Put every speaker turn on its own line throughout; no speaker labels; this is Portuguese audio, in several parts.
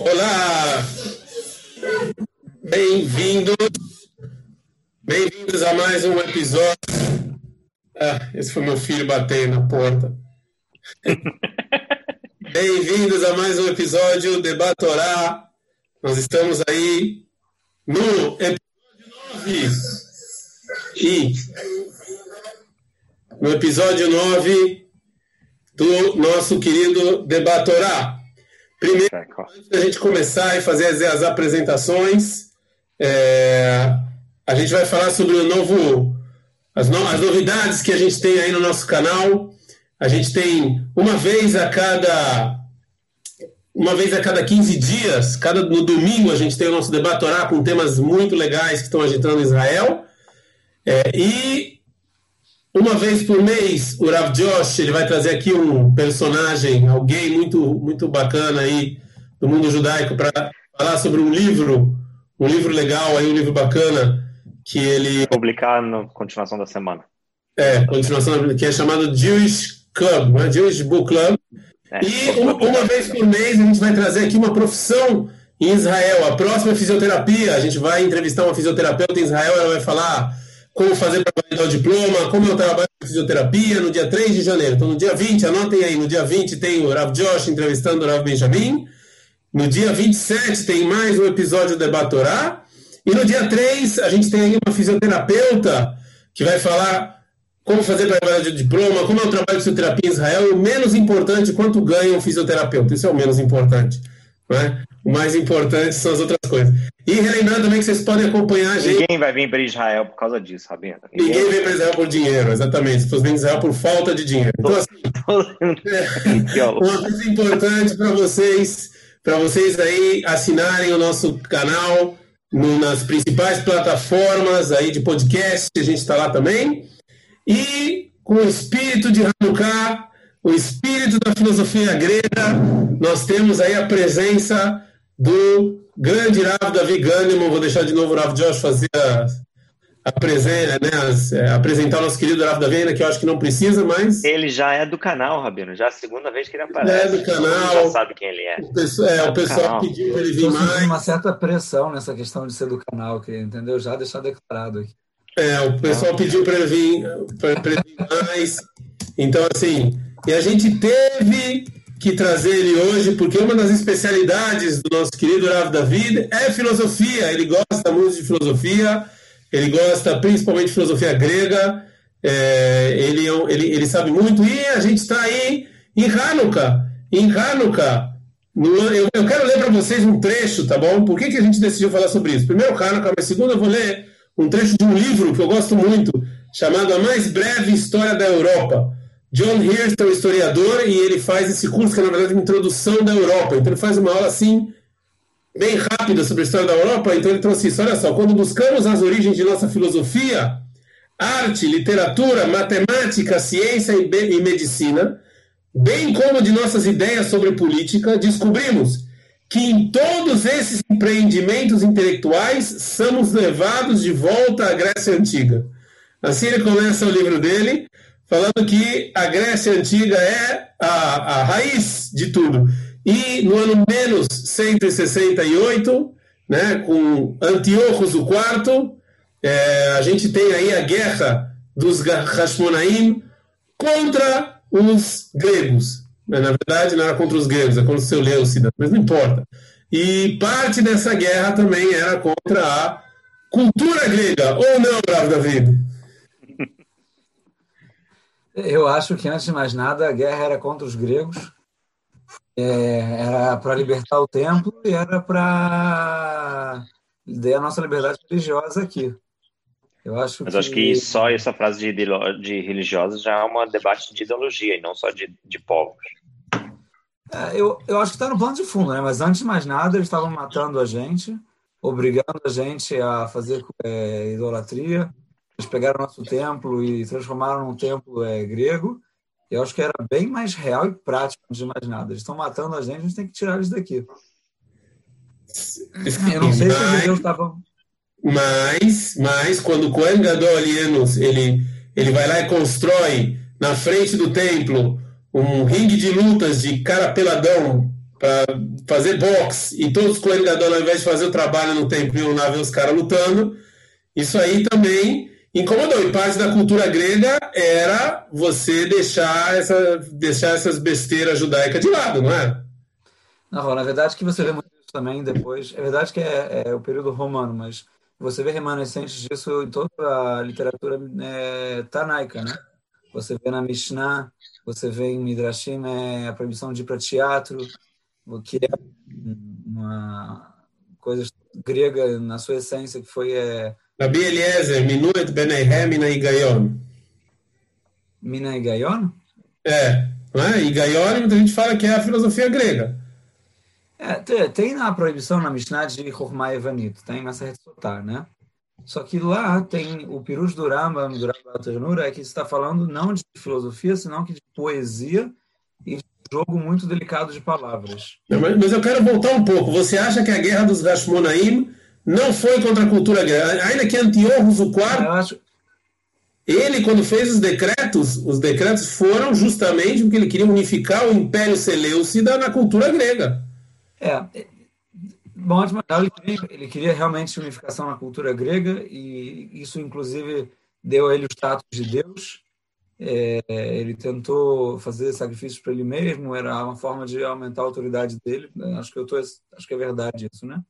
Olá! Bem-vindos! Bem-vindos a mais um episódio. Ah, esse foi meu filho batendo na porta. Bem-vindos a mais um episódio de Batorá. Nós estamos aí no episódio 9. E no episódio 9 do nosso querido Debatorá. Primeiro, antes da gente começar e fazer as, as apresentações, é, a gente vai falar sobre o novo, as, no, as novidades que a gente tem aí no nosso canal. A gente tem uma vez a cada uma vez a cada 15 dias, cada no domingo a gente tem o nosso debatorá com temas muito legais que estão agitando Israel. É, e uma vez por mês, o Rav Josh ele vai trazer aqui um personagem, alguém muito muito bacana aí do mundo judaico para falar sobre um livro, um livro legal aí, um livro bacana que ele
publicar na continuação da semana.
É, continuação que é chamado Jewish Club, né? Jewish Book Club. É, e uma, uma vez por mês a gente vai trazer aqui uma profissão em Israel. A próxima é fisioterapia. A gente vai entrevistar uma fisioterapeuta em Israel. Ela vai falar como fazer para validar o diploma, como eu trabalho com fisioterapia no dia 3 de janeiro. Então, no dia 20, anotem aí, no dia 20 tem o Rav Josh entrevistando o Rav Benjamin. No dia 27 tem mais um episódio do Debatorá. E no dia 3 a gente tem aí uma fisioterapeuta que vai falar como fazer para validar o diploma, como é o trabalho de fisioterapia em Israel. E o menos importante, quanto ganha um fisioterapeuta. Isso é o menos importante. Né? O mais importante são as outras coisas. E relembrando também que vocês podem acompanhar a gente.
Ninguém vai vir para Israel por causa disso, Rabino.
Ninguém, Ninguém vem para Israel por dinheiro, exatamente. Se fosse vir para Israel por falta de dinheiro. Então, assim, é, uma coisa importante para vocês, para vocês aí assinarem o nosso canal no, nas principais plataformas aí de podcast, a gente está lá também. E com o espírito de Hanukkah, o espírito da filosofia grega, nós temos aí a presença do grande Rav Davi Kahneman. Vou deixar de novo o Rav Josh fazer a, a presen né, é, apresentar o nosso querido Rav Davi, ainda que eu acho que não precisa, mas.
Ele já é do canal, Rabino, já é a segunda vez que ele aparece.
É do canal.
já sabe quem ele é.
O pessoal, é, é o pessoal pediu para ele vir mais.
uma certa pressão nessa questão de ser do canal, que, entendeu? Já deixar declarado aqui.
É, o pessoal pediu para ele vir, para ele vir mais. Então, assim, e a gente teve que trazer ele hoje, porque uma das especialidades do nosso querido Rav David é filosofia. Ele gosta muito de filosofia, ele gosta principalmente de filosofia grega, é, ele, é ele, ele sabe muito, e a gente está aí em Hanukkah. Em Hanukkah, no, eu, eu quero ler para vocês um trecho, tá bom? Por que, que a gente decidiu falar sobre isso? Primeiro Hanukkah, mas segundo eu vou ler um trecho de um livro que eu gosto muito, chamado A Mais Breve História da Europa John Hirst é um historiador e ele faz esse curso que é, na verdade, uma introdução da Europa. Então, ele faz uma aula assim, bem rápida sobre a história da Europa. Então, ele trouxe isso. Olha só, quando buscamos as origens de nossa filosofia, arte, literatura, matemática, ciência e medicina, bem como de nossas ideias sobre política, descobrimos que em todos esses empreendimentos intelectuais somos levados de volta à Grécia Antiga. Assim ele começa o livro dele falando que a Grécia Antiga é a, a raiz de tudo. E no ano menos 168, né, com Antíocos IV, é, a gente tem aí a guerra dos Hashmonaim contra os gregos. Na verdade, não era contra os gregos, é contra o seu Leucida, mas não importa. E parte dessa guerra também era contra a cultura grega, ou não, Bravo David?
Eu acho que, antes de mais nada, a guerra era contra os gregos, é, era para libertar o templo e era para dar a nossa liberdade religiosa aqui.
Eu acho Mas que... acho que só essa frase de, de religiosa já é um debate de ideologia e não só de, de povos.
É, eu, eu acho que está no plano de fundo, né? mas antes de mais nada, eles estavam matando a gente, obrigando a gente a fazer é, idolatria, eles pegaram nosso templo e transformaram num templo é, grego. E eu acho que era bem mais real e prático, antes de mais nada. Eles estão matando a gente, a gente tem que tirar eles daqui. Eu não sei se os judeus estavam.
Mas, mas, quando o Cohen Gadol ele, ele vai lá e constrói na frente do templo um ringue de lutas de cara peladão para fazer boxe e todos os Gadol, ao invés de fazer o trabalho no templo, iam lá ver os caras lutando, isso aí também incomodou. E parte da cultura grega era você deixar, essa, deixar essas besteiras judaicas de lado, não é?
Não, na verdade que você vê muito isso também depois. É verdade que é, é o período romano, mas você vê remanescentes disso em toda a literatura é, tanaica, né? Você vê na Mishnah, você vê em Midrashim é, a proibição de ir para teatro, o que é uma coisa grega na sua essência, que foi... É...
Rabi Eliezer, Minuet Beneihem Mina Igayon.
Mina Igayon?
É, não é? Igayon, muita gente fala que é a filosofia grega.
É, tem na proibição na Mishnah de Chokhmah Evanito, tem na Serra Sotar, né? Só que lá tem o Pirush do Rambam, do Rambam Ternura, é que está falando não de filosofia, senão que de poesia e de jogo muito delicado de palavras.
Mas eu quero voltar um pouco. Você acha que a guerra dos Hashmonaim não foi contra a cultura grega? Ainda que Antiorros o quarto, eu acho... ele quando fez os decretos, os decretos foram justamente porque ele queria unificar o Império Seleucida na cultura grega.
É, Bom, ele queria, ele queria realmente unificação na cultura grega e isso, inclusive, deu a ele o status de Deus. É, ele tentou fazer sacrifícios para ele mesmo, era uma forma de aumentar a autoridade dele. Acho que eu tô, acho que é verdade isso, né?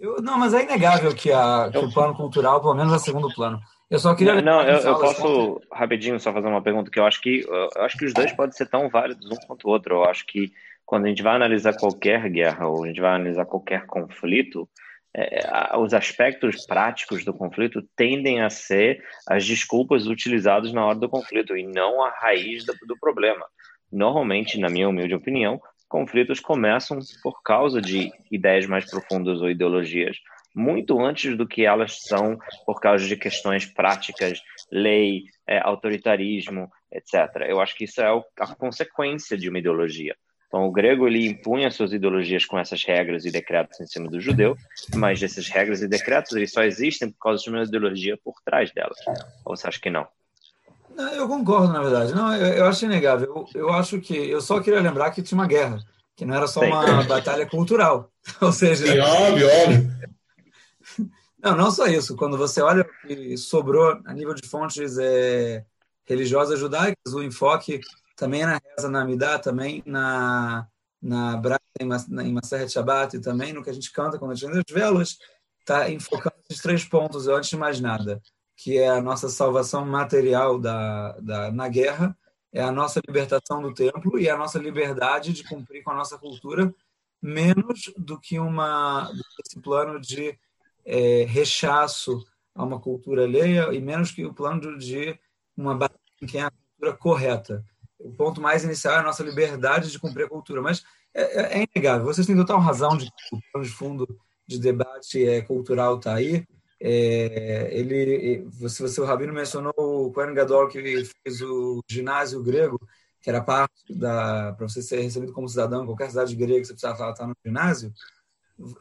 Eu, não, mas é inegável que, a, que o plano cultural, pelo menos, é segundo plano. Eu só queria.
Não, eu, eu posso rapidinho só fazer uma pergunta que eu acho que eu acho que os dois podem ser tão válidos um quanto o outro. Eu acho que quando a gente vai analisar qualquer guerra ou a gente vai analisar qualquer conflito, é, os aspectos práticos do conflito tendem a ser as desculpas utilizadas na hora do conflito e não a raiz do, do problema. Normalmente, na minha humilde opinião, conflitos começam por causa de ideias mais profundas ou ideologias, muito antes do que elas são por causa de questões práticas, lei, é, autoritarismo, etc. Eu acho que isso é a consequência de uma ideologia. Então, o grego ele impunha suas ideologias com essas regras e decretos em cima do judeu, mas essas regras e decretos eles só existem por causa de uma ideologia por trás delas. Ou você acha que não?
Não eu concordo, na verdade. Não, eu, eu acho inegável. Eu, eu, acho que eu só queria lembrar que tinha uma guerra, que não era só uma Sim. batalha cultural. Ou seja,
Sim, óbvio, óbvio.
Não, não só isso. Quando você olha o que sobrou a nível de fontes é, religiosas judaicas, o enfoque também na reza na Amidá, também na na Braga, em Maseret Shabbat e também no que a gente canta quando a gente as velas, está enfocando esses três pontos, antes de mais nada, que é a nossa salvação material da, da, na guerra, é a nossa libertação do templo e a nossa liberdade de cumprir com a nossa cultura, menos do que uma esse plano de é, rechaço a uma cultura alheia e menos que o plano de uma batalha em quem é a cultura correta o ponto mais inicial é a nossa liberdade de cumprir a cultura. Mas é, é, é inegável, vocês têm total razão de que o plano de fundo de debate é, cultural está aí. É, ele, você, você, o Rabino mencionou o Kohen Gadol que fez o ginásio grego, que era parte da para você ser recebido como cidadão em qualquer cidade grega, você precisava estar no ginásio.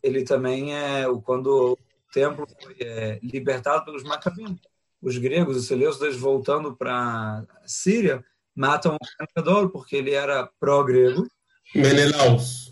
Ele também é quando o templo foi é, libertado pelos macabim, os gregos, os seleucidas voltando para Síria, matam o Gadol porque ele era pró-grego.
Menelaus.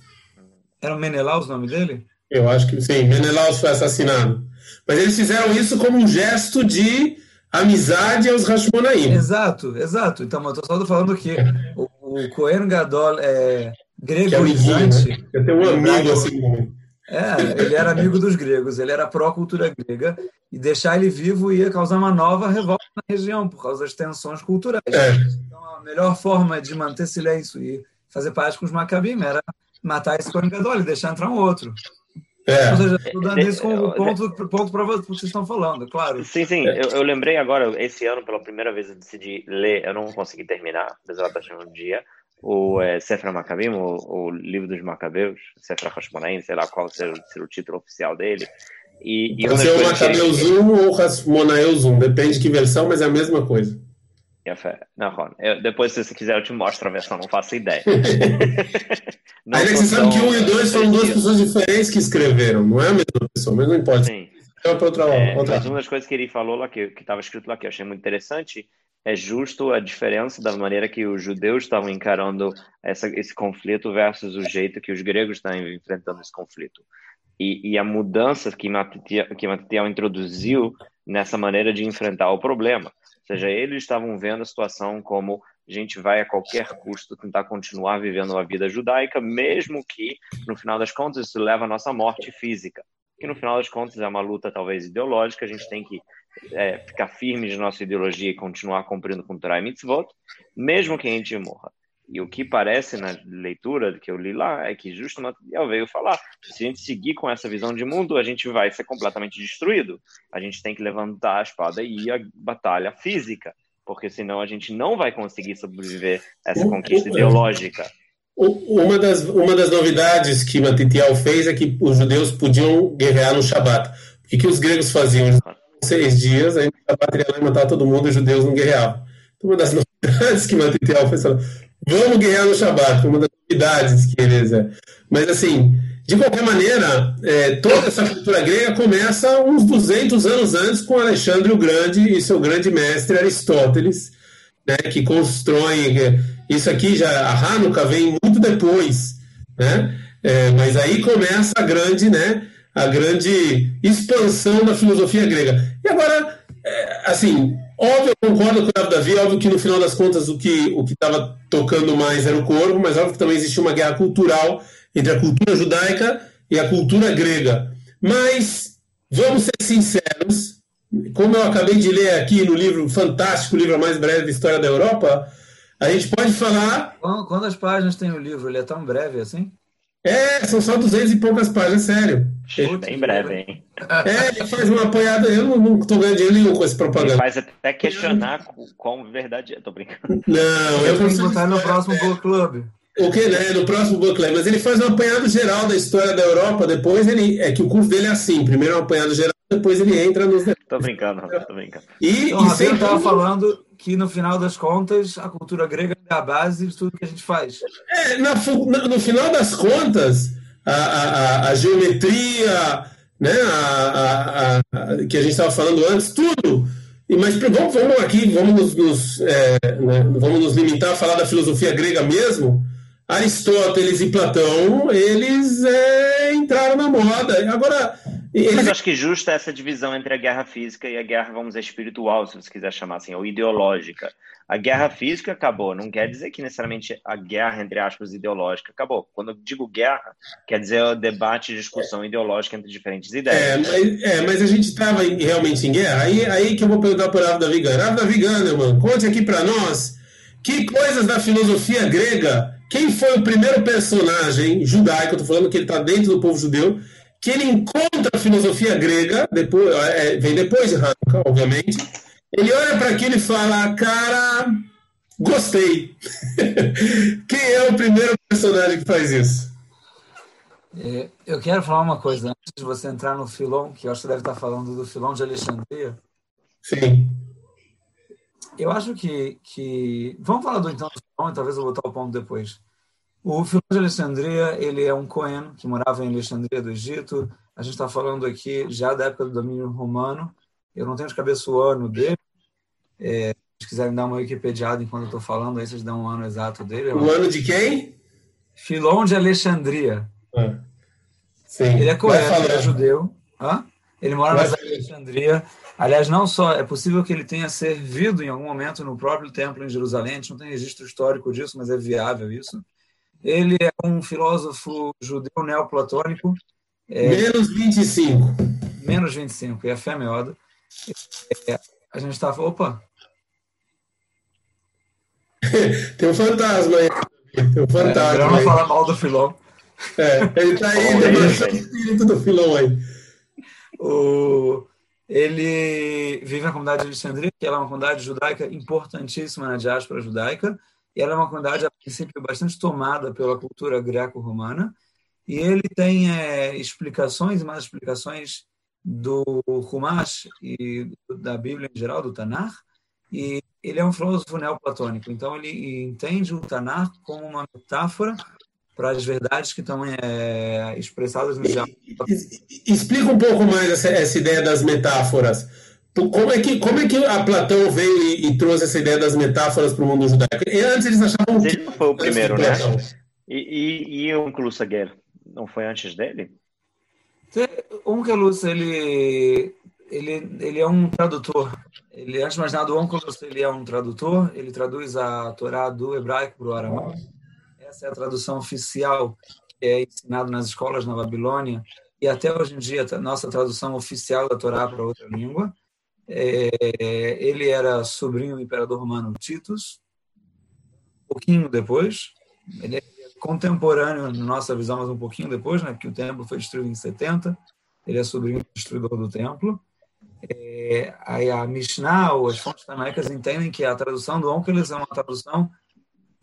Era o Menelaus o nome dele?
Eu acho que sim. Menelaus foi assassinado. Mas eles fizeram isso como um gesto de amizade aos Hashmonaim.
Exato, exato. Então, eu estou só falando que o, o Cohen Gadol é gregoizante.
Né? Eu tenho um amigo assim.
É, ele era amigo dos gregos, ele era pró-cultura grega, e deixar ele vivo ia causar uma nova revolta na região, por causa das tensões culturais.
É.
Então, a melhor forma de manter silêncio e fazer paz com os Macabim era matar esse Kohen Gadol e deixar entrar um outro. É. Ou seja, dando isso como ponto, ponto para o que vocês estão falando, claro.
Sim, sim. Eu, eu, lembrei agora, esse ano, pela primeira vez, eu decidi ler, eu não consegui terminar, apesar de um dia, o é, Sefer Macabim, o, o, livro dos Macabeus, Sefer Hashmonaim, sei lá qual seja, seja o título oficial dele. E,
e Pode ser o Macabeus 1 ou Hashmonaeus 1, depende de que versão, mas é a mesma coisa.
Não, Ron, eu, depois, se você quiser, eu te mostro a versão, não faço ideia.
não Ainda que você sabe que um e dois foram duas pessoas diferentes que escreveram, não é a mesma pessoa, mas não importa.
Sim. Então, outra, é, outra. Mas uma das coisas que ele falou lá, que estava escrito lá, que eu achei muito interessante, é justo a diferença da maneira que os judeus estavam encarando essa, esse conflito versus o jeito que os gregos estão enfrentando esse conflito. E, e a mudança que Matitiel, que Matitiel introduziu nessa maneira de enfrentar o problema. Seja, eles estavam vendo a situação como a gente vai a qualquer custo tentar continuar vivendo a vida judaica, mesmo que, no final das contas, isso leva à nossa morte física. Que, no final das contas, é uma luta talvez ideológica, a gente tem que é, ficar firme de nossa ideologia e continuar cumprindo com Torah e Mitzvot, mesmo que a gente morra. E o que parece na leitura que eu li lá é que justamente Material veio falar: se a gente seguir com essa visão de mundo, a gente vai ser completamente destruído. A gente tem que levantar a espada e ir à batalha física, porque senão a gente não vai conseguir sobreviver a essa conquista ideológica.
Uma das, uma das novidades que Matitiel fez é que os judeus podiam guerrear no Shabat. O que, que os gregos faziam? Seis dias, a lá e matar todo mundo, e os judeus não guerreavam. Então, uma das novidades que Matitiel fez, vamos guerrear no Shabat, uma das novidades que eles... É. Mas, assim, de qualquer maneira, é, toda essa cultura grega começa uns 200 anos antes com Alexandre o Grande e seu grande mestre Aristóteles, né, que constrói... É, isso aqui, já a Hanukkah vem muito depois, né? É, mas aí começa a grande, né? a grande expansão da filosofia grega. E agora, é, assim, óbvio, eu concordo com o Davi, óbvio que no final das contas o que o estava tocando mais era o corpo, mas óbvio que também existia uma guerra cultural entre a cultura judaica e a cultura grega. Mas, vamos ser sinceros, como eu acabei de ler aqui no livro fantástico, o livro mais breve da história da Europa, a gente pode falar.
Quantas páginas tem o livro? Ele é tão breve assim?
É, são só 200 e poucas páginas, sério.
Em breve, hein?
É, ele faz uma apoiada. Eu não, não tô ganhando dinheiro nenhum com esse propaganda. Ele
faz até questionar qual verdade é. Tô brincando.
Não,
eu vou botar no próximo Book Club.
O que, né? No próximo Book Club. Mas ele faz um apanhado geral da história da Europa. Depois ele. É que o curso dele é assim: primeiro é um apanhado geral, depois ele entra nos.
Tô brincando, tô brincando.
E, então, e sempre... estava falando que no final das contas a cultura grega é a base de tudo que a gente faz.
É, na, no final das contas, a, a, a geometria, né, a, que a gente estava falando antes, tudo. Mas vamos, vamos aqui, vamos nos, nos é, né, vamos nos limitar a falar da filosofia grega mesmo. Aristóteles e Platão, eles é, entraram na moda. Agora,
mas acho que justa essa divisão entre a guerra física e a guerra, vamos dizer, espiritual, se você quiser chamar assim, ou ideológica. A guerra física acabou, não quer dizer que necessariamente a guerra, entre aspas, ideológica acabou. Quando eu digo guerra, quer dizer o debate e discussão ideológica entre diferentes ideias.
É, mas, é, mas a gente estava realmente em guerra. Aí, aí que eu vou perguntar para o Rav Davi Gana. Rav Davi mano, conte aqui para nós que coisas da filosofia grega, quem foi o primeiro personagem judaico, eu estou falando que ele está dentro do povo judeu, que ele encontra a filosofia grega, depois, é, vem depois de Hanukkah, obviamente. Ele olha para aquilo e fala: Cara, gostei. Quem é o primeiro personagem que faz isso?
É, eu quero falar uma coisa antes de você entrar no Filon, que eu acho que você deve estar falando do Filon de Alexandria.
Sim.
Eu acho que. que... Vamos falar do então do Filon, talvez eu vou botar o ponto depois. O Filão de Alexandria, ele é um Cohen que morava em Alexandria do Egito. A gente está falando aqui já da época do domínio romano. Eu não tenho de cabeça o ano dele. É, se quiserem dar uma wikipediada enquanto eu estou falando, aí vocês dão um ano exato dele.
O ano de quem?
Filon de Alexandria.
Ah,
sim. Ele é Cohen, ele é judeu. Hã? Ele mora na Alexandria. Aliás, não só, é possível que ele tenha servido em algum momento no próprio templo em Jerusalém. A gente não tem registro histórico disso, mas é viável isso. Ele é um filósofo judeu neoplatônico.
É, menos 25.
Menos 25, é a fé meoda. É, a gente estava. Opa!
Tem um fantasma aí. Tem um fantasma. É,
não falar mal do Filão.
É, ele está aí, oh, o espírito do Filão aí.
O, ele vive na comunidade de Alexandria, que é uma comunidade judaica importantíssima na diáspora judaica e ela é uma comunidade, a princípio, bastante tomada pela cultura greco-romana, e ele tem é, explicações, mais explicações do Humash e da Bíblia em geral, do Tanar, e ele é um filósofo neoplatônico, então ele entende o Tanar como uma metáfora para as verdades que estão é, expressadas no diálogo.
Explica um pouco mais essa, essa ideia das metáforas. Como é que, como é que a Platão veio e, e trouxe essa ideia das metáforas para o mundo judaico? E antes eles achavam
que. Ele não foi o primeiro, né? E, e, e o Onkelos não foi antes dele?
O Onkelos, ele, ele, ele é um tradutor. Ele, antes de mais nada, o Onkelos, ele é um tradutor. Ele traduz a Torá do hebraico para o aramaico. Essa é a tradução oficial que é ensinada nas escolas na Babilônia. E até hoje em dia, a nossa tradução oficial da Torá para outra língua. É, ele era sobrinho do imperador romano Titus, um pouquinho depois. Ele é contemporâneo, na nossa visão, mas um pouquinho depois, né, porque o templo foi destruído em 70. Ele é sobrinho do destruidor do templo. É, aí a Mishnah, ou as fontes tanaicas, entendem que a tradução do Onkeles é uma tradução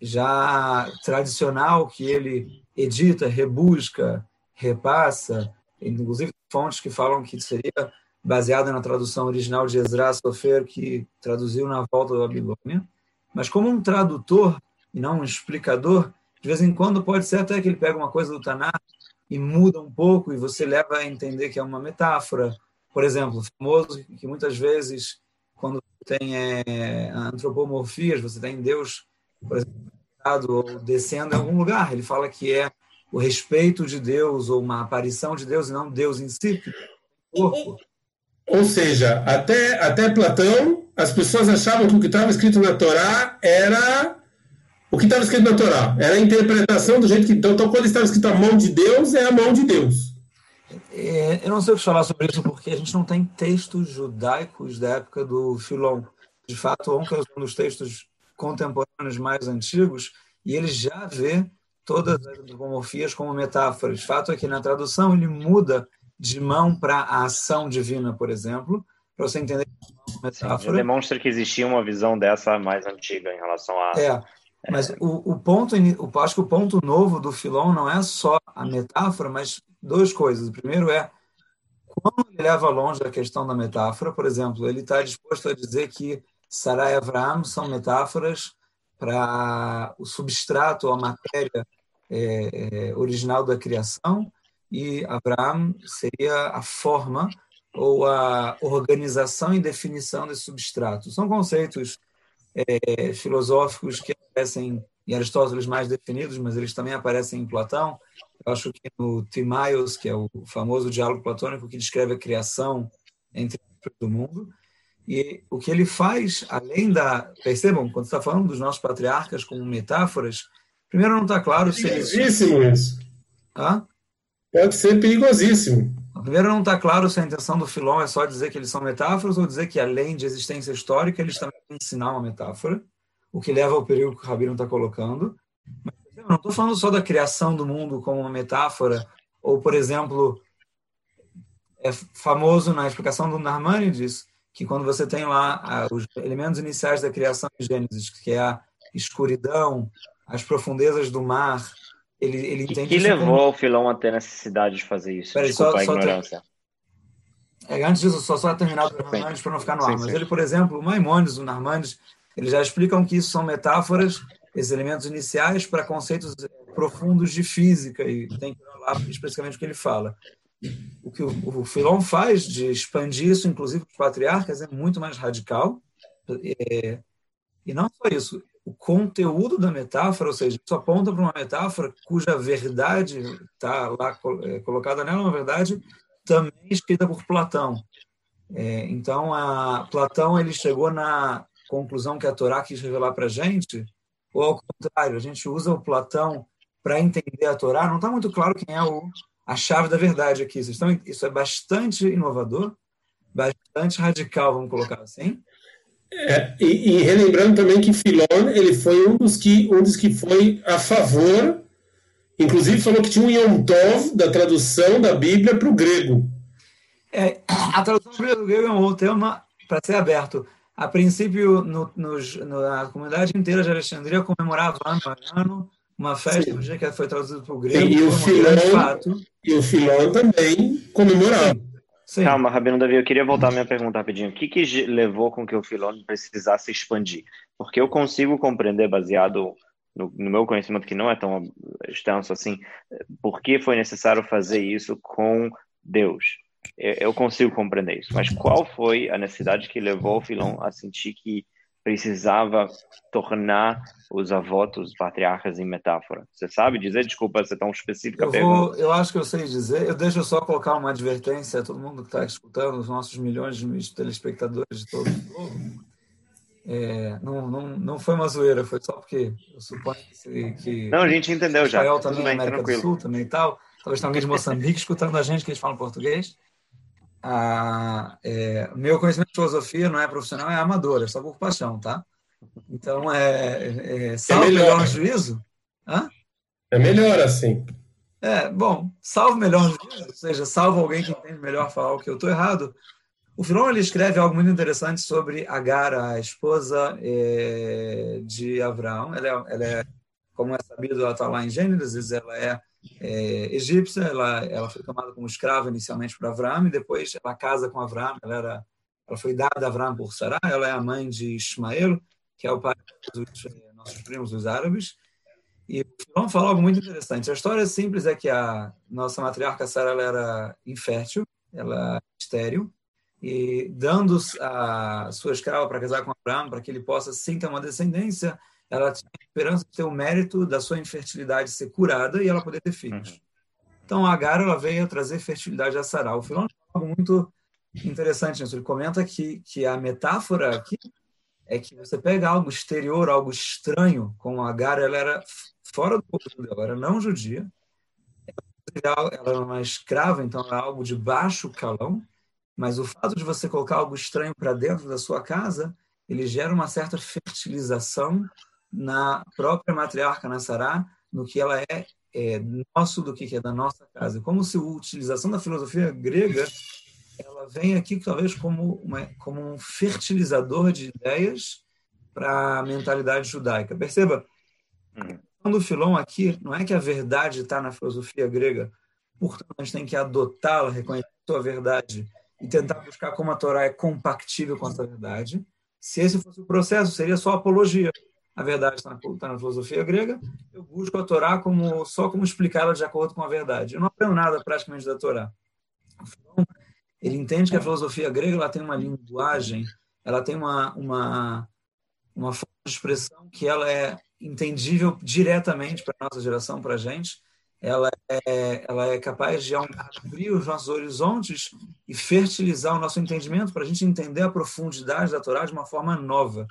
já tradicional, que ele edita, rebusca, repassa, inclusive fontes que falam que seria baseada na tradução original de Ezra Sofer, que traduziu na volta da Babilônia. Mas como um tradutor e não um explicador, de vez em quando pode ser até que ele pega uma coisa do Tanakh e muda um pouco e você leva a entender que é uma metáfora. Por exemplo, famoso que muitas vezes quando tem é, antropomorfias, você tem Deus, por exemplo, ou descendo em algum lugar, ele fala que é o respeito de Deus ou uma aparição de Deus e não Deus em si, corpo.
Ou seja, até, até Platão, as pessoas achavam que o que estava escrito na Torá era o que estava escrito na Torá. Era a interpretação do jeito que. Então, então quando estava escrito a mão de Deus, é a mão de Deus.
É, eu não sei o que falar sobre isso, porque a gente não tem textos judaicos da época do Filon. De fato, o é um dos textos contemporâneos mais antigos, e ele já vê todas as antropomorfias como metáforas. De fato é que na tradução ele muda de mão para a ação divina, por exemplo, para você entender
a metáfora. Sim, demonstra que existia uma visão dessa mais antiga em relação a.
É, mas é. O, o ponto, o, acho que o ponto novo do Filon não é só a metáfora, mas duas coisas. O primeiro é quando ele leva longe a questão da metáfora, por exemplo, ele está disposto a dizer que Sarah e Abraham são metáforas para o substrato, a matéria é, é, original da criação, e Abraham seria a forma ou a organização e definição desse substrato. São conceitos é, filosóficos que aparecem em Aristóteles mais definidos, mas eles também aparecem em Platão. Eu acho que no Timaios, que é o famoso diálogo platônico que descreve a criação entre do mundo. E o que ele faz, além da. Percebam, quando está falando dos nossos patriarcas como metáforas, primeiro não está claro se
eles. Isso. Hã? Pode ser perigosíssimo.
Primeiro, não está claro se a intenção do Filon é só dizer que eles são metáforas ou dizer que, além de existência histórica, eles também ensinar uma metáfora, o que leva ao perigo que o Rabino está colocando. Mas eu não estou falando só da criação do mundo como uma metáfora, ou, por exemplo, é famoso na explicação do Narmanides que quando você tem lá ah, os elementos iniciais da criação de Gênesis, que é a escuridão, as profundezas do mar, ele, ele entende.
que levou como... o Filão a ter necessidade de fazer isso? Peraí, Desculpa só, a ignorância.
Ter... É, antes disso, só só terminar do Narmandes para não ficar no sim, ar. Mas sim. ele, por exemplo, o Maimonides, o Narmandes, eles já explicam que isso são metáforas, esses elementos iniciais, para conceitos profundos de física, e tem que lá especificamente o que ele fala. O que o, o Filon faz de expandir isso, inclusive para os patriarcas, é muito mais radical. É, e não só isso, o conteúdo da metáfora, ou seja, isso aponta para uma metáfora cuja verdade está lá é, colocada nela, uma verdade também escrita por Platão. É, então, a Platão ele chegou na conclusão que a Torá quis revelar para a gente, ou ao contrário, a gente usa o Platão para entender a Torá, não está muito claro quem é o, a chave da verdade aqui. Então, isso é bastante inovador, bastante radical, vamos colocar assim.
É, e, e, relembrando também que Filon ele foi um dos que um dos que foi a favor, inclusive falou que tinha um Yom Tov da tradução da Bíblia para o grego.
É, a tradução para o grego é um outro tema para ser aberto. A princípio, no, nos, na comunidade inteira de Alexandria comemorava ano a ano uma festa no dia que foi traduzido para o grego.
E o, Filon, e o Filon também comemorava. Sim.
Sim. Calma, Rabino Davi, eu queria voltar à minha pergunta rapidinho. O que, que levou com que o Filon precisasse expandir? Porque eu consigo compreender, baseado no, no, meu conhecimento, que não é tão extenso assim, por que foi necessário fazer isso com Deus? eu consigo compreender isso. Mas qual foi a necessidade que levou o Filão a sentir que precisava tornar os avós, os patriarcas em metáfora? Você sabe dizer? Desculpa ser tão específica.
Eu, vou, eu acho que eu sei dizer. Eu deixo só colocar uma advertência a todo mundo que está escutando, os nossos milhões de telespectadores de todo o globo. É, não, não, não foi uma zoeira, foi só porque eu suponho que. que
não, a gente entendeu já.
Israel também, bem, América tranquilo. do Sul também e tal. Talvez tenha alguém de Moçambique escutando a gente que eles falam português. Ah, é, meu conhecimento de filosofia não é profissional, é amador, é só por paixão, tá? Então, é, é, é salvo é melhor. melhor juízo. Hã?
É melhor assim.
É, bom, salvo melhor juízo, ou seja, salvo alguém que entende melhor falar o que eu estou errado. O Filon ele escreve algo muito interessante sobre Agar, a esposa é, de Abraão. Ela é, ela é, como é sabido, ela está lá em Gênesis, ela é é, egípcia, ela, ela foi tomada como escrava inicialmente por Abraão e depois ela casa com Abraão, ela, era, ela foi dada a Abraão por Sará, ela é a mãe de Ismael, que é o pai dos eh, nossos primos, os árabes. E vamos falar algo muito interessante. A história simples é que a nossa matriarca Sara era infértil, ela estéril, e dando a sua escrava para casar com Abraão, para que ele possa sim ter uma descendência, ela tinha a esperança de ter o mérito da sua infertilidade ser curada e ela poder ter filhos. Uhum. Então, a Agar ela veio trazer fertilidade a Sará. O Filão é algo muito interessante nisso. Ele comenta que, que a metáfora aqui é que você pega algo exterior, algo estranho, como a Agar, ela era fora do povo judeu, ela era não judia, ela era uma escrava, então era algo de baixo calão, mas o fato de você colocar algo estranho para dentro da sua casa, ele gera uma certa fertilização na própria matriarca Nassará, no que ela é, é nosso do que é da nossa casa. Como se a utilização da filosofia grega ela vem aqui talvez como, uma, como um fertilizador de ideias para a mentalidade judaica. Perceba, quando o Filon aqui, não é que a verdade está na filosofia grega, portanto a gente tem que adotá-la, reconhecer a sua verdade e tentar buscar como a Torá é compatível com essa verdade. Se esse fosse o processo, seria só apologia a verdade está na, tá na, filosofia grega, eu busco a Torá como, só como explicá-la de acordo com a verdade. Eu não aprendo nada praticamente da Torá. Então, ele entende que a filosofia grega ela tem uma linguagem, ela tem uma, uma, uma forma de expressão que ela é entendível diretamente para a nossa geração, para a gente. Ela é, ela é capaz de abrir os nossos horizontes e fertilizar o nosso entendimento para a gente entender a profundidade da Torá de uma forma nova.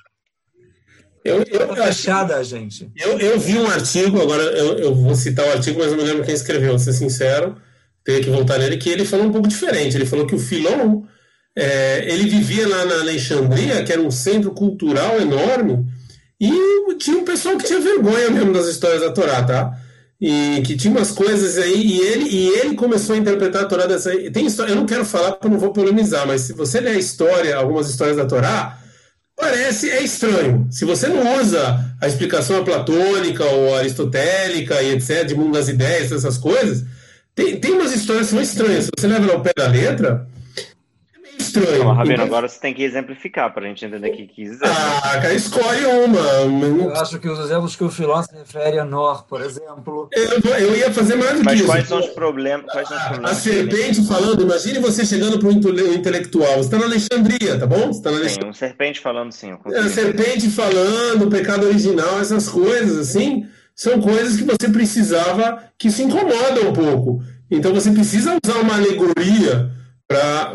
Eu, eu,
fechada, a gente.
Eu, eu vi um artigo, agora eu, eu vou citar o artigo, mas não me lembro quem escreveu, vou ser sincero, teria que voltar nele, que ele falou um pouco diferente. Ele falou que o Filon, é, ele vivia lá na Alexandria, que era um centro cultural enorme, e tinha um pessoal que tinha vergonha mesmo das histórias da Torá, tá? E que tinha umas coisas aí, e ele, e ele começou a interpretar a Torá dessa. Tem história, eu não quero falar porque eu não vou polemizar, mas se você ler a história, algumas histórias da Torá, Parece, é estranho. Se você não usa a explicação platônica ou aristotélica e etc., de mundo das ideias, essas coisas, tem, tem umas histórias que são estranhas. Se você leva ao pé da letra, estranho.
Não, Rabino, então... agora você tem que exemplificar para a gente entender o que quis dizer.
Ah, cara, escolhe uma.
Eu acho que os exemplos que o Filó se refere a Nor, por exemplo.
Eu, eu ia fazer mais do
Mas
que
quais
isso.
São os problemas, quais são os problemas?
A serpente falando, imagine você chegando para o intelectual. Você está na Alexandria, tá bom? Você tá na
Alexandria. Sim, um serpente falando sim.
É, a serpente falando, o pecado original, essas coisas assim, são coisas que você precisava, que se incomodam um pouco. Então você precisa usar uma alegoria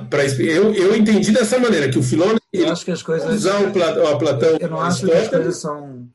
para eu, eu entendi dessa maneira que o Filon
eu acho que as coisas
usar o, Platão, o Platão
eu não acho que as coisas são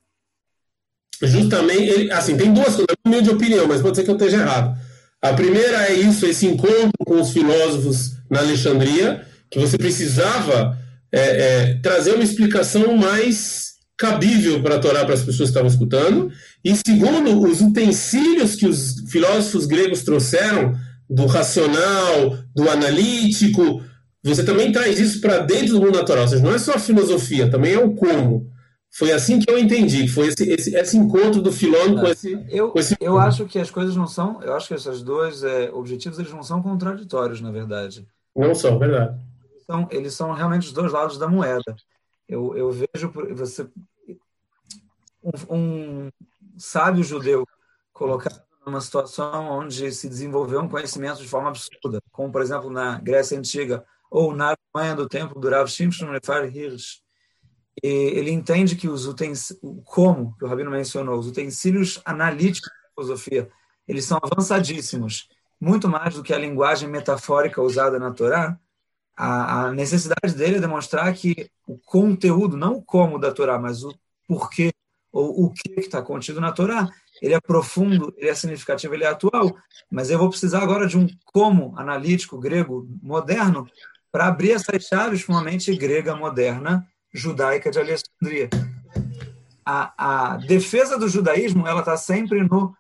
justamente ele, assim tem duas coisas na minha opinião mas pode ser que eu esteja errado. A primeira é isso esse encontro com os filósofos na Alexandria que você precisava é, é, trazer uma explicação mais cabível para a Torá para as pessoas que estavam escutando. E segundo os utensílios que os filósofos gregos trouxeram do racional, do analítico. Você também traz isso para dentro do mundo natural. Ou seja, não é só a filosofia, também é o como. Foi assim que eu entendi, foi esse, esse, esse encontro do filósofo com esse.
Eu,
com esse...
eu acho que as coisas não são. Eu acho que esses dois é, objetivos eles não são contraditórios, na verdade.
Não são, verdade.
Eles são, eles são realmente os dois lados da moeda. Eu, eu vejo você um, um sábio judeu colocado numa situação onde se desenvolveu um conhecimento de forma absurda, como, por exemplo, na Grécia Antiga ou na Alemanha do tempo do Rav Shimshon Lefar Hirsch, ele entende que os utensílios, como que o Rabino mencionou, os utensílios analíticos da filosofia, eles são avançadíssimos, muito mais do que a linguagem metafórica usada na Torá. A, a necessidade dele é demonstrar que o conteúdo, não o como da Torá, mas o porquê ou o que está contido na Torá, ele é profundo, ele é significativo, ele é atual, mas eu vou precisar agora de um como analítico grego moderno para abrir essas chaves para uma mente grega moderna judaica de Alexandria. A, a defesa do judaísmo ela está sempre no,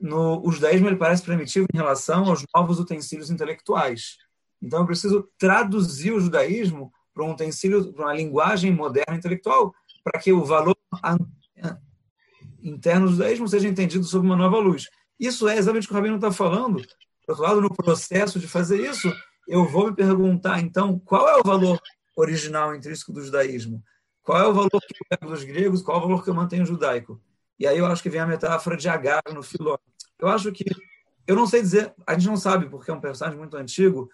no o judaísmo ele parece primitivo em relação aos novos utensílios intelectuais. Então eu preciso traduzir o judaísmo para um utensílio, para uma linguagem moderna intelectual, para que o valor interno do judaísmo seja entendido sob uma nova luz. Isso é exatamente o que o Rabino está falando. Por outro lado, no processo de fazer isso, eu vou me perguntar, então, qual é o valor original intrínseco do judaísmo? Qual é o valor que eu pego dos gregos? Qual é o valor que eu mantenho judaico? E aí eu acho que vem a metáfora de Agar no Filó. Eu acho que, eu não sei dizer, a gente não sabe, porque é um personagem muito antigo,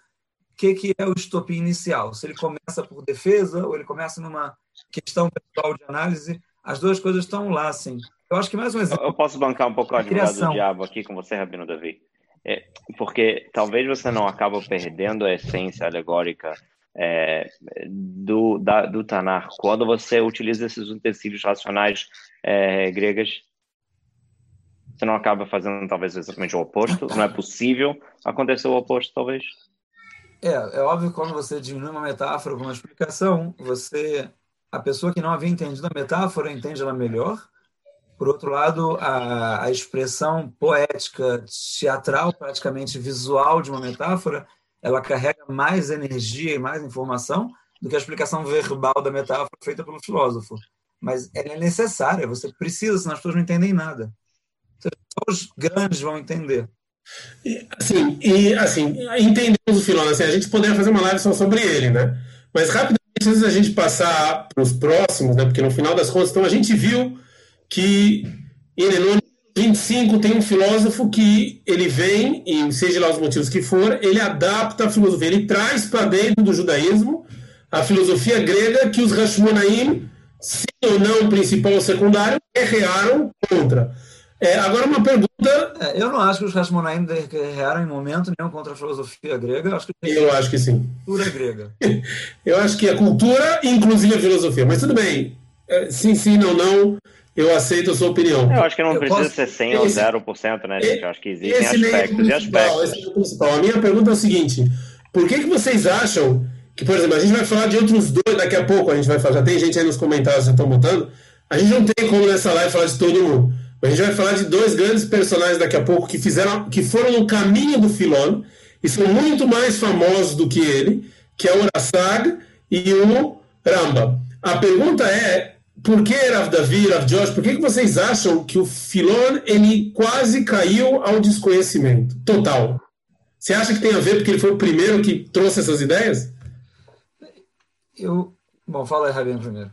o que, que é o estopim inicial. Se ele começa por defesa ou ele começa numa questão pessoal de análise, as duas coisas estão lá, assim. Eu acho que mais um exemplo.
Eu posso bancar um pouco a advogado do diabo aqui com você, Rabino Davi. É, porque talvez você não acaba perdendo a essência alegórica é, do, da, do Tanar quando você utiliza esses utensílios racionais é, gregas. Você não acaba fazendo talvez exatamente o oposto? Não é possível acontecer o oposto, talvez?
É, é óbvio que quando você diminui uma metáfora com uma explicação, você, a pessoa que não havia entendido a metáfora entende ela melhor. Por outro lado, a, a expressão poética, teatral, praticamente visual de uma metáfora, ela carrega mais energia e mais informação do que a explicação verbal da metáfora feita pelo filósofo. Mas ela é necessária, você precisa, senão as pessoas não entendem nada. Só os grandes vão entender.
E, assim, e, assim, entendemos o filósofo. Assim, a gente poderia fazer uma live só sobre ele, né? Mas rapidamente, antes da gente passar para os próximos, né? Porque no final das contas, então, a gente viu que em Enônimo 25 tem um filósofo que ele vem, e seja lá os motivos que for, ele adapta a filosofia, ele traz para dentro do judaísmo a filosofia grega que os Hashmonaim, sim ou não, principal ou secundário, guerrearam contra. É, agora uma pergunta.
É, eu não acho que os Hashmonaim guerrearam em momento nenhum contra a filosofia grega. Eu acho que,
eu acho que sim.
Cultura grega.
eu acho que a cultura, inclusive a filosofia. Mas tudo bem. É, sim, sim, não, não eu aceito a sua opinião.
Eu acho que não eu precisa posso... ser 100 ou 0%, né, gente? Eu acho que existem aspectos e aspectos. Esse é o
principal. A minha pergunta é o seguinte: por que, que vocês acham que, por exemplo, a gente vai falar de outros dois daqui a pouco, a gente vai falar, já tem gente aí nos comentários já estão botando. A gente não tem como nessa live falar de todo mundo. A gente vai falar de dois grandes personagens daqui a pouco que fizeram, que foram no caminho do Filon e são muito mais famosos do que ele, que é o Rassag e o Ramba. A pergunta é por que, Rav Davi, Rav Josh, por que, que vocês acham que o Filon ele quase caiu ao desconhecimento total? Você acha que tem a ver porque ele foi o primeiro que trouxe essas ideias?
Eu, bom, fala aí, Rabino, primeiro.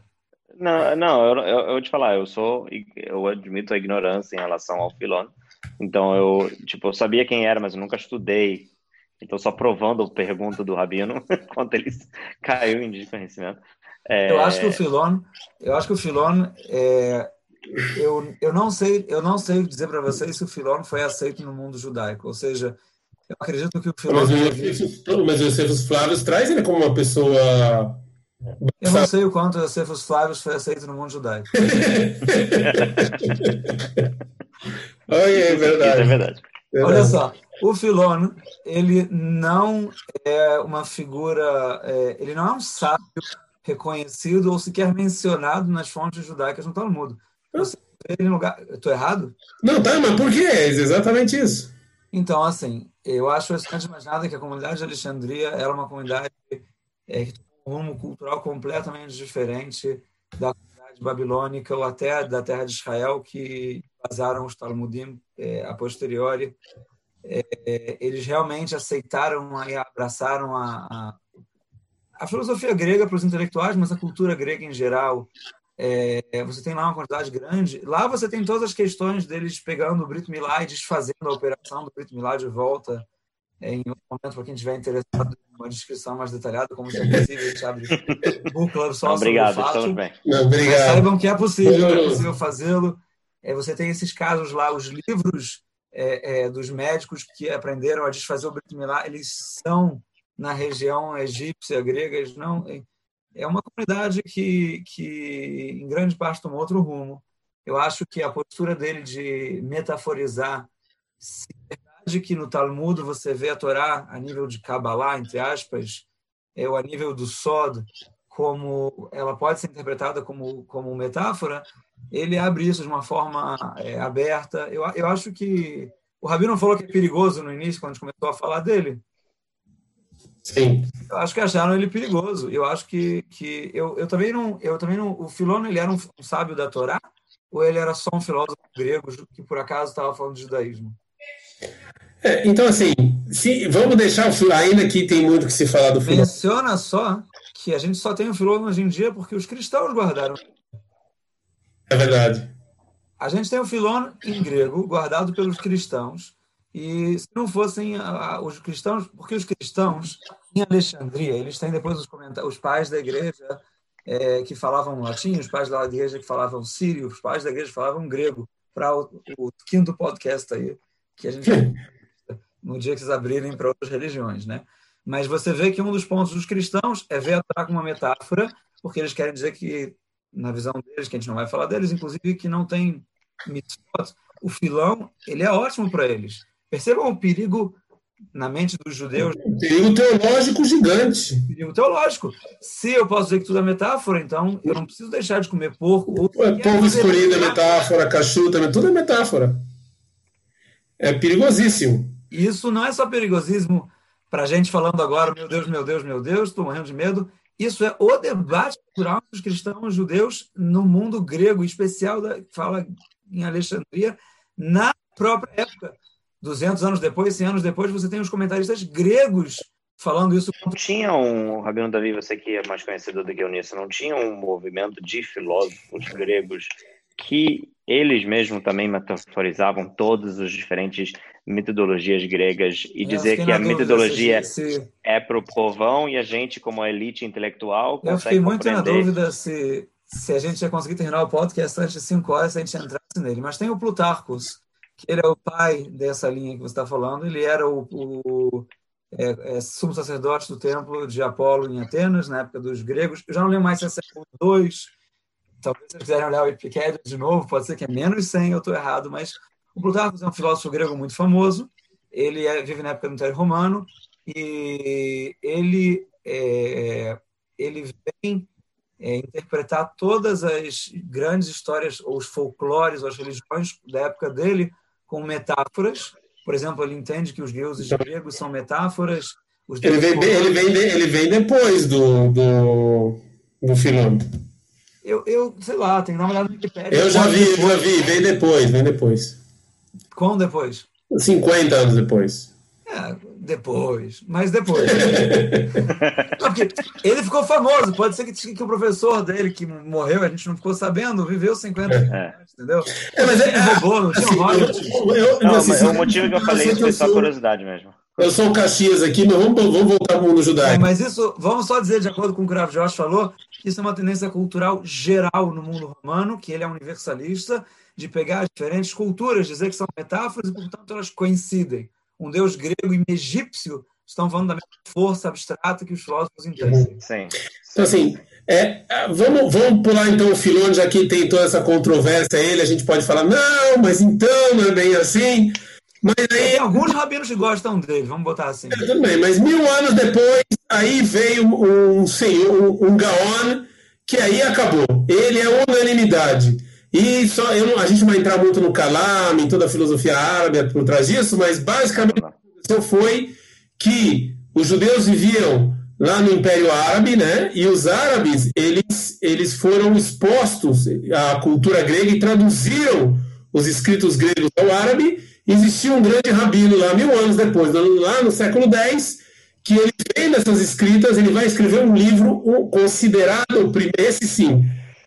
Não, não, eu, eu, eu vou te falar, eu sou, eu admito a ignorância em relação ao Filon. Então eu, tipo, eu sabia quem era, mas eu nunca estudei. Então só provando a pergunta do Rabino, quanto ele caiu em desconhecimento.
É... Eu acho que o Filon, eu acho que o Filon, é, eu, eu não sei, eu não sei dizer para vocês se o Filon foi aceito no mundo judaico. Ou seja, eu acredito que o Filon. Mas,
mas o Josefus Flávio traz ele como uma pessoa.
Eu não sei o quanto o Josefus Flávio foi aceito no mundo judaico.
Oi, é verdade.
É verdade.
Olha só, o Filon, ele não é uma figura, é, ele não é um sábio reconhecido ou sequer mencionado nas fontes judaicas no Talmud. Você vê ele lugar. Estou errado?
Não, tá, mas por que? É exatamente isso.
Então, assim, eu acho, antes de mais nada, que a comunidade de Alexandria era uma comunidade é, que tem um rumo cultural completamente diferente da comunidade babilônica ou até da terra de Israel, que basearam os Talmudim é, a posteriori. É, eles realmente aceitaram e abraçaram a, a a filosofia grega para os intelectuais, mas a cultura grega em geral, é, você tem lá uma quantidade grande. Lá você tem todas as questões deles pegando o Brito Milá e desfazendo a operação do Brito Milá de volta. É, em outro momento, para quem estiver interessado em uma descrição mais detalhada, como isso é possível, a gente abre o club só
Obrigado, sobre o fato.
Bem. Não, obrigado. Mas saibam que é possível, é possível fazê-lo. É, você tem esses casos lá, os livros é, é, dos médicos que aprenderam a desfazer o Brito Milá, eles são na região egípcia, grega, eles não é uma comunidade que, que em grande parte tomou outro rumo. Eu acho que a postura dele de metaforizar, se é verdade que no Talmud você vê a Torá a nível de Kabbalah, entre aspas, é, ou a nível do Sod, como ela pode ser interpretada como, como metáfora, ele abre isso de uma forma é, aberta. Eu, eu acho que o Rabino falou que é perigoso no início, quando a gente começou a falar dele,
Sim.
Eu acho que acharam ele perigoso. Eu acho que, que eu, eu também não, eu também não. O Filono ele era um, um sábio da Torá ou ele era só um filósofo grego que por acaso estava falando de judaísmo?
É, então assim, se, vamos deixar ainda que tem muito que se falar do Filono.
Menciona só que a gente só tem o Filono hoje em dia porque os cristãos guardaram.
É verdade.
A gente tem o Filono em grego guardado pelos cristãos e se não fossem os cristãos, porque os cristãos em Alexandria, eles têm depois os, os pais da igreja é, que falavam latim, os pais da igreja que falavam sírio, os pais da igreja que falavam grego, para o, o, quinto podcast aí, que a gente no dia que vocês abrirem para outras religiões, né? Mas você vê que um dos pontos dos cristãos é ver como uma metáfora, porque eles querem dizer que, na visão deles, que a gente não vai falar deles, inclusive que não tem mitzvot, o filão, ele é ótimo para eles Percebam o perigo na mente dos judeus.
Um perigo teológico gigante.
Perigo teológico. Se eu posso dizer que tudo é metáfora, então eu não preciso deixar de comer porco.
Ou... Povo escolhido é metáfora, cachorro também, tudo é metáfora. É perigosíssimo.
Isso não é só perigosismo para a gente falando agora, meu Deus, meu Deus, meu Deus, estou morrendo de medo. Isso é o debate cultural dos cristãos judeus no mundo grego, em especial, da, fala em Alexandria, na própria época 200 anos depois, 100 anos depois, você tem os comentaristas gregos falando isso.
Não tinha um, Rabino Davi, você que é mais conhecido do que eu nisso, não tinha um movimento de filósofos gregos que eles mesmos também metaforizavam todas as diferentes metodologias gregas e eu dizer que a metodologia se... é para o povão e a gente, como a elite intelectual,
Eu fiquei muito compreender. na dúvida se, se a gente ia conseguir terminar o podcast antes de 5 horas se a gente entrasse nele. Mas tem o Plutarcos, que ele é o pai dessa linha que você está falando. Ele era o, o é, é, sumo sacerdote do templo de Apolo em Atenas, na época dos gregos. Eu já não lembro mais se é século II. Talvez vocês quiserem olhar o Epicédio de novo, pode ser que é menos 100, eu estou errado, mas o Plutarco é um filósofo grego muito famoso. Ele é, vive na época do Império Romano e ele, é, ele vem é, interpretar todas as grandes histórias, ou os folclores, ou as religiões da época dele, com metáforas. Por exemplo, ele entende que os deuses gregos são metáforas.
ele, vem, ele, vem, ele vem depois do, do, do Filão.
Eu, eu, sei lá, tem que dar uma olhada no Wikipedia.
Eu já vi, depois. eu já vi, vem depois, vem depois.
Quando depois?
50 anos depois.
É, depois, mas depois. não, porque ele ficou famoso, pode ser que, que o professor dele que morreu, a gente não ficou sabendo, viveu 50 anos, é. entendeu? É, mas ele roubou, não tinha assim,
eu, eu, não, assim, é o motivo que eu falei isso foi só curiosidade mesmo.
Eu sou o Caxias aqui, mas vamos, vamos voltar para o mundo judaico. É,
mas isso, vamos só dizer, de acordo com o que o Graf Josh falou, que isso é uma tendência cultural geral no mundo romano, que ele é universalista, de pegar as diferentes culturas, dizer que são metáforas e, portanto, elas coincidem um deus grego e egípcio estão falando da mesma força abstrata que os filósofos entendem.
Sim.
Então, assim, é, vamos, vamos pular então o Filone, já que tem toda essa controvérsia ele, a gente pode falar, não, mas então não é bem assim. Mas aí,
tem alguns rabinos que gostam dele, vamos botar assim.
É, tudo bem, mas mil anos depois, aí veio um senhor, um, um Gaon, que aí acabou. Ele é unanimidade. E só, eu, a gente vai entrar muito no Kalam, em toda a filosofia árabe por trás disso, mas basicamente o que aconteceu foi que os judeus viviam lá no Império Árabe, né? E os árabes, eles, eles foram expostos à cultura grega e traduziram os escritos gregos ao árabe. Existia um grande rabino lá, mil anos depois, lá no século X, que ele vem dessas escritas, ele vai escrever um livro considerado, esse sim,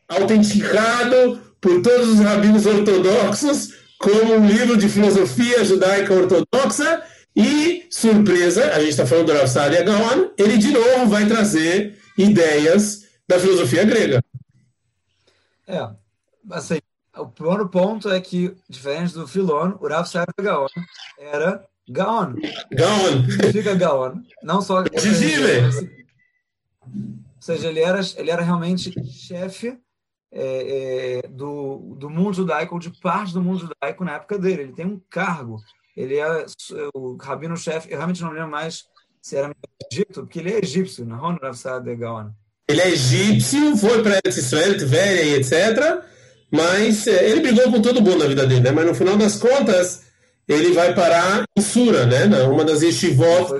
autenticado por todos os rabinos ortodoxos como um livro de filosofia judaica ortodoxa e, surpresa, a gente está falando do Rav Sadia Gaon, ele de novo vai trazer ideias da filosofia grega.
É, assim, o primeiro ponto é que, diferente do Filon, o Rav Sadia Gaon era Gaon.
Gaon.
Significa Gaon. Não só...
Gigile.
Ou seja, ele era, ele era realmente chefe é, é, do, do mundo judaico, ou de parte do mundo judaico na época dele. Ele tem um cargo. Ele é o rabino-chefe, eu realmente não lembro mais se era Egito, porque ele é egípcio, na Honor de Gaon.
Ele é egípcio, foi para Israel, Tveria e etc. Mas é, ele brigou com todo mundo na vida dele, né? Mas no final das contas, ele vai parar em Sura, né? Uma das yeshivot.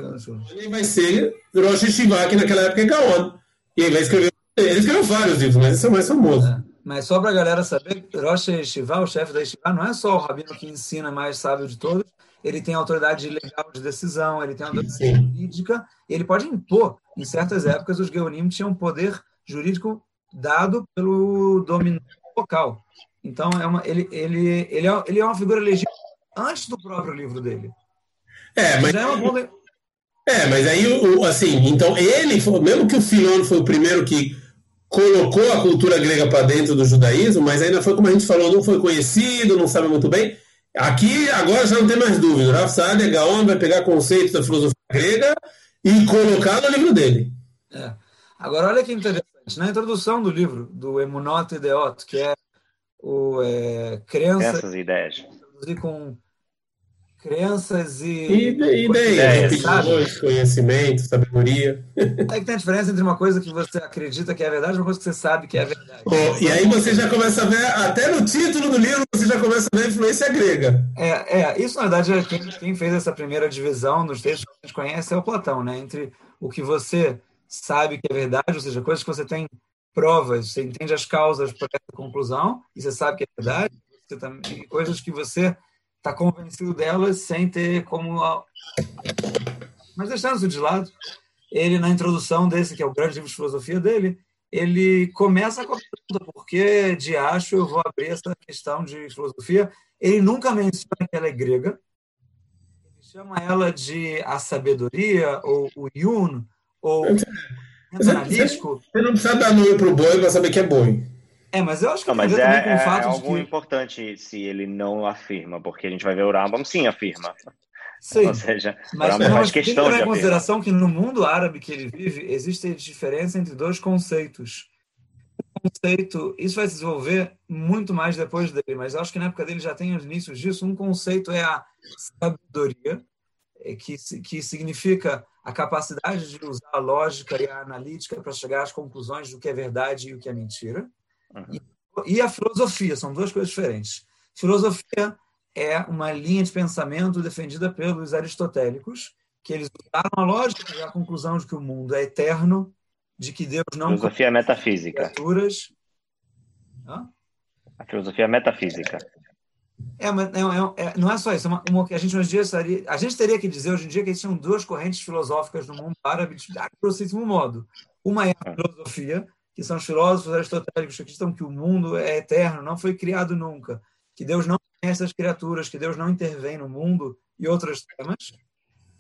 Ele vai ser Rosh Yeshiva, que naquela época é Gaon. E ele vai escrever. Ele escreveu vários livros, mas esse é o mais famoso. É.
Mas só para a galera saber, Rosh Yeshiva, o chefe da Yeshiva, não é só o rabino que ensina mais sábio de todos, ele tem autoridade legal de decisão, ele tem autoridade jurídica, ele pode impor. Em certas épocas, os Geonim tinham poder jurídico dado pelo domínio local. Então, é uma, ele, ele, ele, é, ele é uma figura legítima antes do próprio livro dele.
É, mas... Já é uma é, mas aí, assim, então ele, mesmo que o Filon foi o primeiro que colocou a cultura grega para dentro do judaísmo, mas ainda foi como a gente falou, não foi conhecido, não sabe muito bem. Aqui, agora já não tem mais dúvida. Rav Saadia Gaon vai pegar conceitos da filosofia grega e colocar no livro dele.
É. Agora, olha que interessante. Na introdução do livro, do Emunot Ideot, que é o é, Crença...
Essas ideias.
Com Crenças e.
E, ideias, opiniões, conhecimento, sabedoria.
É que tem a diferença entre uma coisa que você acredita que é verdade e uma coisa que você sabe que é verdade.
Oh, e aí você já começa a ver, até no título do livro, você já começa a ver a influência grega.
É, é isso na verdade, é quem, quem fez essa primeira divisão nos textos que a gente conhece é o Platão, né? Entre o que você sabe que é verdade, ou seja, coisas que você tem provas, você entende as causas para essa conclusão, e você sabe que é verdade, você também, coisas que você está convencido delas sem ter como. Mas deixando isso de lado, ele, na introdução desse, que é o grande livro de filosofia dele, ele começa com a pergunta: por que de acho eu vou abrir essa questão de filosofia? Ele nunca menciona que ela é grega, ele chama ela de a sabedoria, ou o yun, ou
analítico. Você não precisa dar nome para o boi para saber que é boi.
É, mas eu acho que
não, mas é, com o fato é algo que... importante se ele não afirma, porque a gente vai ver o Rambam sim afirma.
Sim, Ou seja, mas, o Rambam faz questão tem que levar em consideração que no mundo árabe que ele vive, existe diferença entre dois conceitos. Um conceito, isso vai se desenvolver muito mais depois dele, mas acho que na época dele já tem os inícios disso. Um conceito é a sabedoria, é, que, que significa a capacidade de usar a lógica e a analítica para chegar às conclusões do que é verdade e o que é mentira. Uhum. E, a filosofia, são duas coisas diferentes. Filosofia é uma linha de pensamento defendida pelos aristotélicos, que eles usaram a lógica e a conclusão de que o mundo é eterno, de que Deus não.
Filosofia é metafísica.
Criaturas.
A filosofia é metafísica.
É, mas é, é, é, não é só isso. É uma, uma, a gente hoje dia estaria, a gente teria que dizer hoje em dia que existem duas correntes filosóficas no mundo árabe de grossíssimo modo. Uma é a filosofia, que são os filósofos aristotélicos que acreditam que o mundo é eterno, não foi criado nunca, que Deus não conhece as criaturas, que Deus não intervém no mundo e outros temas.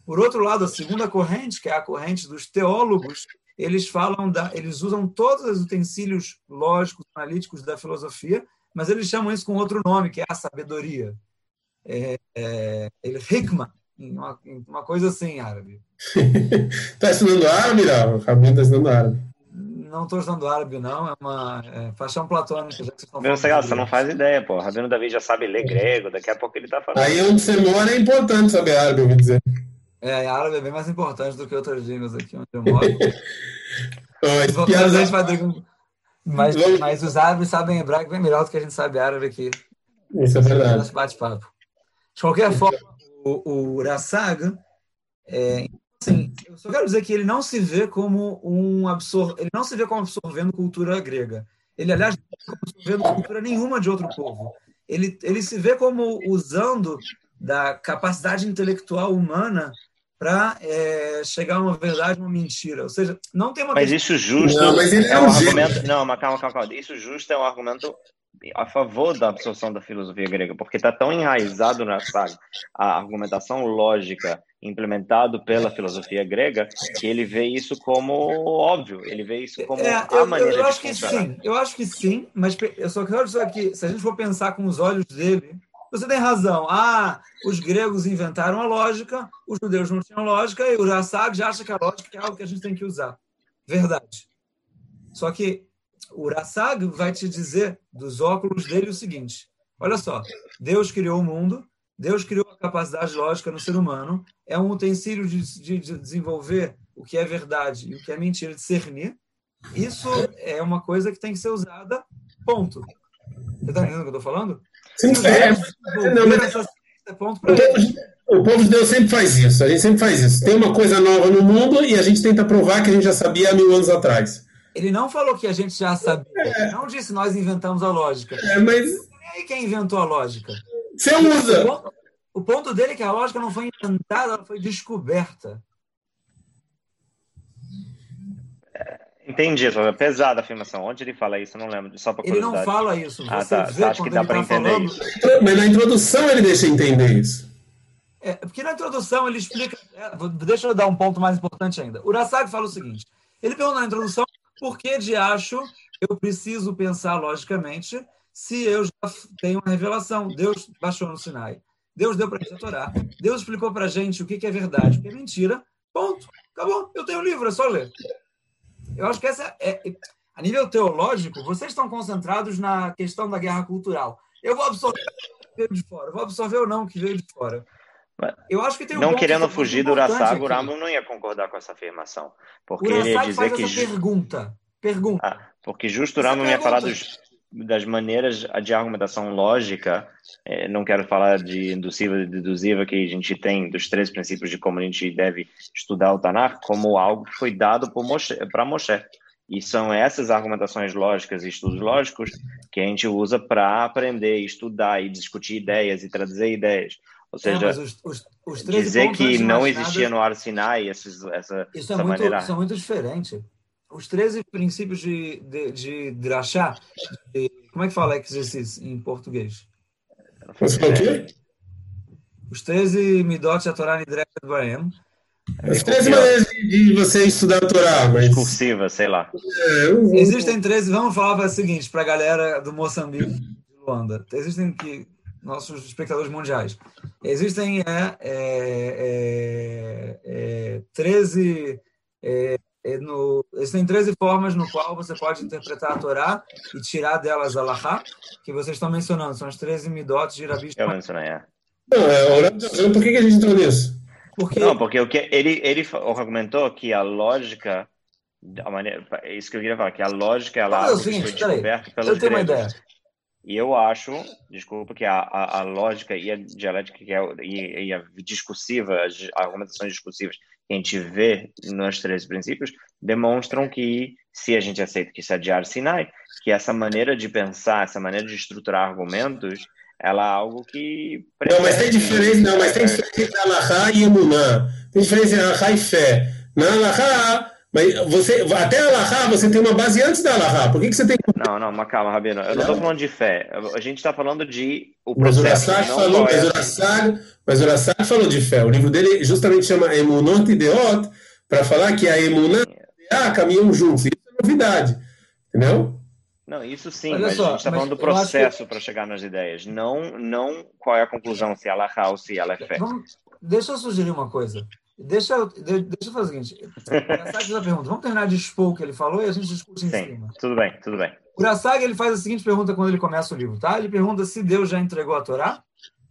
Por outro lado, a segunda corrente, que é a corrente dos teólogos, eles falam da, eles usam todos os utensílios lógicos, analíticos da filosofia, mas eles chamam isso com outro nome, que é a sabedoria. É, é, ele hikma, uma, uma coisa assim árabe.
Está estudando árabe, Rabino está estudando árabe
não estou usando árabe, não. É uma é, paixão platônica. Já que
Meu, você, você não faz ideia, pô. Rabino Davi já sabe ler grego, daqui a pouco ele está falando.
Aí onde você mora é importante saber árabe, eu ouvi dizer.
É, árabe é bem mais importante do que outras línguas aqui onde eu moro. mas, mas, mas os árabes sabem hebraico bem melhor do que a gente sabe árabe aqui.
Isso é verdade.
bate-papo. De qualquer forma, o, o Rassag, é, Sim, eu só quero dizer que ele não se vê como um absor... ele não se vê como absorvendo cultura grega. Ele, aliás, não está absorvendo cultura nenhuma de outro povo. Ele, ele se vê como usando da capacidade intelectual humana para é, chegar a uma verdade, uma mentira. Ou seja, não tem uma.
Mas isso justo
Não, mas ele
é
é
um
um
argumento. Não, mas calma, calma, calma. Isso justo é um argumento a favor da absorção da filosofia grega, porque está tão enraizado na saga a argumentação lógica implementado pela filosofia grega que ele vê isso como óbvio, ele vê isso como
É,
a maneira
eu, eu
de
acho que
funcionar.
sim, eu acho que sim, mas eu só quero dizer aqui, se a gente for pensar com os olhos dele, você tem razão. Ah, os gregos inventaram a lógica, os judeus não tinham lógica, e o Rassag já acha que a lógica é algo que a gente tem que usar. Verdade. Só que o Rassag vai te dizer, dos óculos dele, o seguinte: olha só, Deus criou o mundo, Deus criou capacidade lógica no ser humano, é um utensílio de, de- de desenvolver o que é verdade e o que é mentira, discernir. Isso é uma coisa que tem que ser usada, ponto. Você está entendendo o que eu estou falando?
Sim,
Os
é, não, mas-
essa ciência, ponto
o,
para
o povo de Deus sempre faz isso. A gente sempre faz isso. Tem uma coisa nova no mundo e a gente tenta provar que a gente já sabia há mil anos atrás.
Ele não falou que a gente já sabia. Ele não disse nós inventamos a lógica.
É, mas
E aí quem inventou a lógica?
você usa.
O ponto dele é que a lógica não foi inventada, ela foi descoberta.
Entendi, só é pesada a afirmação. Onde ele fala isso? Eu não lembro, só para
Ele não fala isso.
Ah,
Você
tá.
vê
acha que
quando
dá
ele
pra
está
entender
falando.
isso?
Mas na introdução ele deixa entender isso.
É, porque na introdução ele explica. é, deixa eu dar um ponto mais importante ainda. O Urasag fala o seguinte: ele pergunta na introdução por que de acho eu preciso pensar logicamente se eu já tenho uma revelação. Deus baixou no Sinai. Deus deu para a gente a Torá. Deus explicou para a gente o que que é verdade, o que é mentira. Ponto. Acabou. Eu tenho o livro, é só ler. Eu acho que essa é. é- A nível teológico, vocês estão concentrados na questão da guerra cultural. Eu vou absorver o que veio de fora. Vou absorver ou não o que veio de fora. Eu acho que tem um
Não querendo
muito
fugir do Urasago, o. Rambam não ia concordar com essa afirmação. Porque ele ia dizer
faz
que.
essa pergunta. Pergunta.
Ah, porque justo o Rambam ia falar dos, das maneiras de argumentação lógica. eh, não quero falar de induziva e deduziva que a gente tem dos três princípios de como a gente deve estudar o Tanakh, como algo que foi dado para Moshe. E são essas argumentações lógicas e estudos lógicos que a gente usa para aprender, estudar e discutir ideias e traduzir ideias. Ou
É,
seja,
mas os, os, os 13
dizer que não existia no Ar Sinai esses, essa,
Isso é
essa
muito,
maneira.
isso é muito diferente. Os 13 princípios de, de, de Drachá, de- como é que fala exercício em português?
Você o quê?
Os 13 Midot Torá Nidret Baem.
As três maneiras de, de você estudar a Torá, mas.
Discursiva, sei lá.
É, eu-
Existem 13, vamos falar para o seguinte, para a galera do Moçambique e de Luanda. Existem que nossos espectadores mundiais. Existem é, é, é, é, 13 é, é, no, existem 13 formas no qual você pode interpretar a Torá e tirar delas a Lahá, que vocês estão mencionando. São as 13 midot de Rabi
Eu mencionei, é.
Não, é, por que, que a gente entrou nisso?
Porque
Não, porque o que ele, ele argumentou que a lógica, a maneira, é isso que eu queria falar, que a lógica ela
Vamos
é foi
seguinte, peraí.
descoberto pelos
eu tenho uma ideia.
E eu acho, desculpa, que a, a, a lógica e a dialética que é, e, e a discursiva, as argumentações discursivas que a gente vê nos três princípios, demonstram que, se a gente aceita que isso é de Ar Sinai, que essa maneira de pensar, essa maneira de estruturar argumentos, ela é algo que...
Não, mas tem diferença, não, mas tem diferença entre Alahá e Emuná. Tem diferença entre Alahá e fé. Na Alahá, mas você, até Alahá você tem uma base antes da Alahá. Por que, que você tem
Não, não, mas calma, Rabino. Eu não estou falando de fé. A gente está falando de o
Mas o
processo.
Falou,
é
mas o Rassag, mas o Rassag falou de fé. O livro dele justamente chama Emunot e Deot para falar que a Emuná e a caminham juntos. Isso é novidade, entendeu?
Não, isso sim,
Olha
mas
só,
a gente está falando do
acho que-
processo para chegar nas ideias. Não, não qual é a conclusão, se ela é ou se ela é fé.
Vamos, deixa eu sugerir uma coisa. Deixa eu, de- deixa eu fazer o seguinte. O a pergunta. Vamos terminar de expor o que ele falou e a gente discute em
Sim,
cima.
tudo bem, tudo bem.
O Urasag, ele faz a seguinte pergunta quando ele começa o livro, tá? Ele pergunta se Deus já entregou a Torá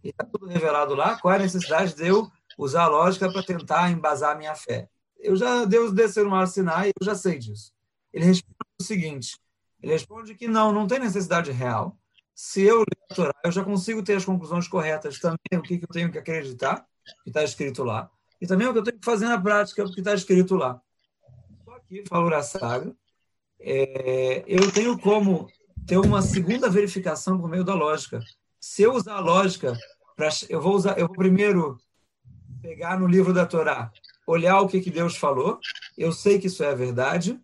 e está tudo revelado lá. Qual é a necessidade de eu usar a lógica para tentar embasar a minha fé? Eu já Deus desceu no mar Sinai, eu já sei disso. Ele responde o seguinte. Ele responde que não, não tem necessidade real. Se eu ler a Torá, eu já consigo ter as conclusões corretas também, o que, que eu tenho que acreditar, que está escrito lá, e também o que eu tenho que fazer na prática, o que está escrito lá. Só que, fala o Urasag, é, eu tenho como ter uma segunda verificação por meio da lógica. Se eu usar a lógica, pra, eu vou usar, eu vou primeiro pegar no livro da Torá, olhar o que, que Deus falou, eu sei que isso é a verdade,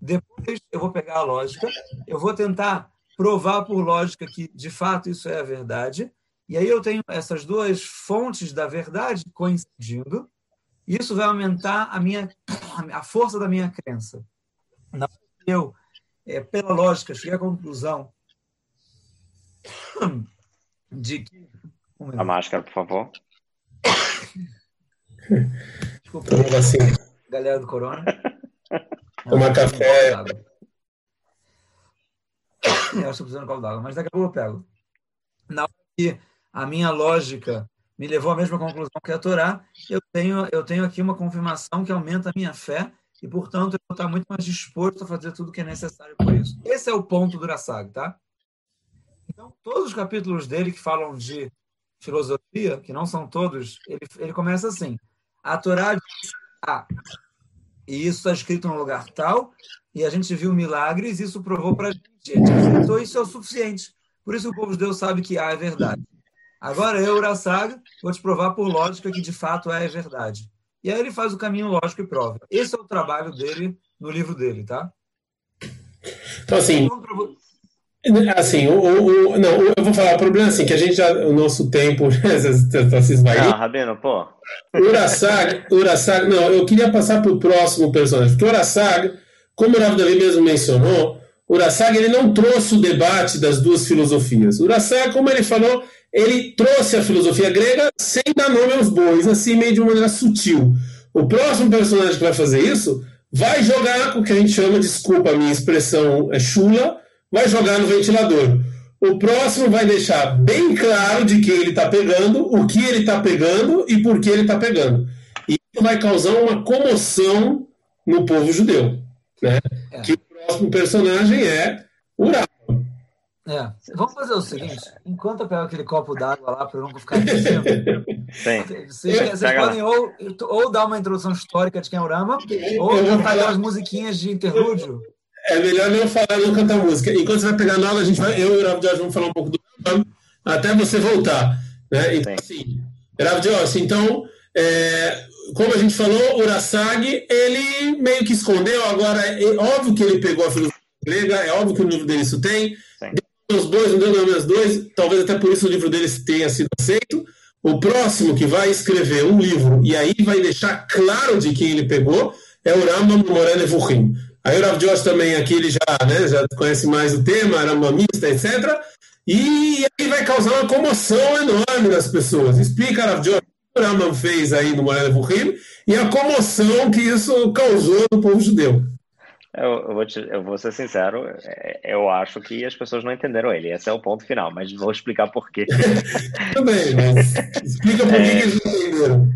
depois eu vou pegar a lógica, eu vou tentar provar por lógica que de fato isso é a verdade, e aí eu tenho essas duas fontes da verdade coincidindo, e isso vai aumentar a minha a força da minha crença. Não eu, é, pela lógica, cheguei à conclusão de que.
Um a máscara, por favor.
Desculpa, assim. galera do Corona.
Tomar café.
Eu estou precisando de copo d'água, mas daqui a pouco eu pego. Na hora que a minha lógica me levou à mesma conclusão que a Torá, eu tenho, eu tenho aqui uma confirmação que aumenta a minha fé e, portanto, eu vou estar muito mais disposto a fazer tudo que é necessário por isso. Esse é o ponto do Rassag, tá? Então, todos os capítulos dele que falam de filosofia, que não são todos, ele, ele começa assim: a Torá diz A, e isso está escrito no lugar tal, e a gente viu milagres, isso provou para a gente. A gente aceitou, isso é o suficiente. Por isso o povo de Deus sabe que A é verdade. Agora eu, Urasaga, vou te provar por lógica que de fato é verdade. E aí ele faz o caminho lógico e prova. Esse é o trabalho dele no livro dele, tá?
Então, assim, Assim, o, o, não, eu vou falar, o problema é assim, que a gente já, o nosso tempo está se esvaindo.
Não, Rabino, pô.
Urasag, Urasag, não, eu queria passar para o próximo personagem, porque Urasag, como o Rav Davi mesmo mencionou, Urasag ele não trouxe o debate das duas filosofias. Urasag, como ele falou, ele trouxe a filosofia grega sem dar nome aos bois, assim, meio de uma maneira sutil. O próximo personagem que vai fazer isso vai jogar com o que a gente chama, desculpa a minha expressão, é chula, vai jogar no ventilador. O próximo vai deixar bem claro de quem ele está pegando, o que ele está pegando e por que ele está pegando. E isso vai causar uma comoção no povo judeu. Né? É. Que o próximo personagem é Urá.
É. Vamos fazer o seguinte: enquanto eu pego aquele copo d'água lá para eu não ficar mexendo, vocês, vocês podem ou, ou dar uma introdução histórica de quem é Urama, ou cantar falar... as musiquinhas de interlúdio.
É melhor não falar, não cantar música. Enquanto você vai pegar nova, a gente vai, eu e o Rav Jorge vamos falar um pouco do Rambam, até você voltar. Né? Então, assim, Rav Jorge, então, é, como a gente falou, o Urasag, ele meio que escondeu, agora é óbvio que ele pegou a filosofia grega, é óbvio que o livro dele isso tem. Os dois, não deu nome aos dois, talvez até por isso o livro dele tenha sido aceito. O próximo que vai escrever um livro e aí vai deixar claro de quem ele pegou é o Rambam Morel Evuchim. Aí o Rav Josh também aqui, ele já, né, já conhece mais o tema, era mamista, etc. E aí vai causar uma comoção enorme nas pessoas. Explica, Rav Josh, o Raman fez aí no Morel Evuchim e a comoção que isso causou no povo judeu.
Eu, eu, vou te, eu vou ser sincero, é, eu acho que as pessoas não entenderam ele. Esse é o ponto final, mas vou explicar por quê.
Também, mas explica por que, é, que eles não entenderam.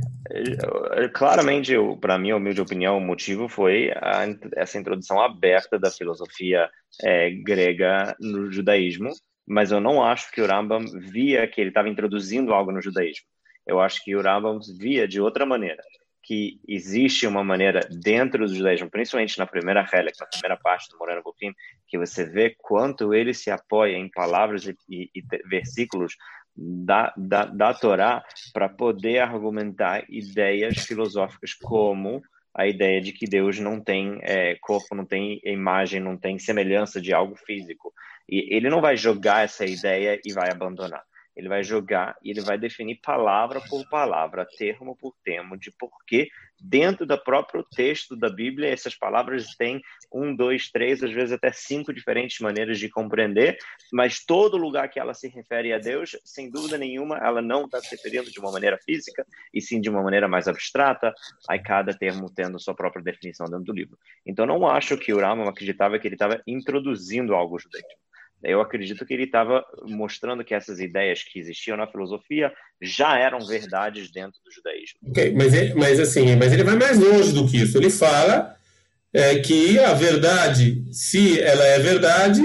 Claramente, para minha humilde opinião, o motivo foi a, essa introdução aberta da filosofia é, grega no judaísmo, mas eu não acho que o Rambam via que ele estava introduzindo algo no judaísmo. Eu acho que o Rambam via de outra maneira que existe uma maneira dentro do judaísmo, principalmente na primeira relic, na primeira parte do Moreno Bofim, que você vê quanto ele se apoia em palavras e, e, e versículos da, da, da Torá para poder argumentar ideias filosóficas como a ideia de que Deus não tem é, corpo, não tem imagem, não tem semelhança de algo físico. E ele não vai jogar essa ideia e vai abandonar. Ele vai jogar e ele vai definir palavra por palavra, termo por termo, de porquê dentro do próprio texto da Bíblia essas palavras têm um, dois, três, às vezes até cinco diferentes maneiras de compreender, mas todo lugar que ela se refere a Deus, sem dúvida nenhuma, ela não está se referindo de uma maneira física, e sim de uma maneira mais abstrata, aí cada termo tendo sua própria definição dentro do livro. Então, não acho que o Rama acreditava que ele estava introduzindo algo judaico. Eu acredito que ele estava mostrando que essas ideias que existiam na filosofia já eram verdades dentro do judaísmo.
Okay, mas, ele, mas assim, mas ele vai mais longe do que isso. Ele fala é, que a verdade, se ela é verdade,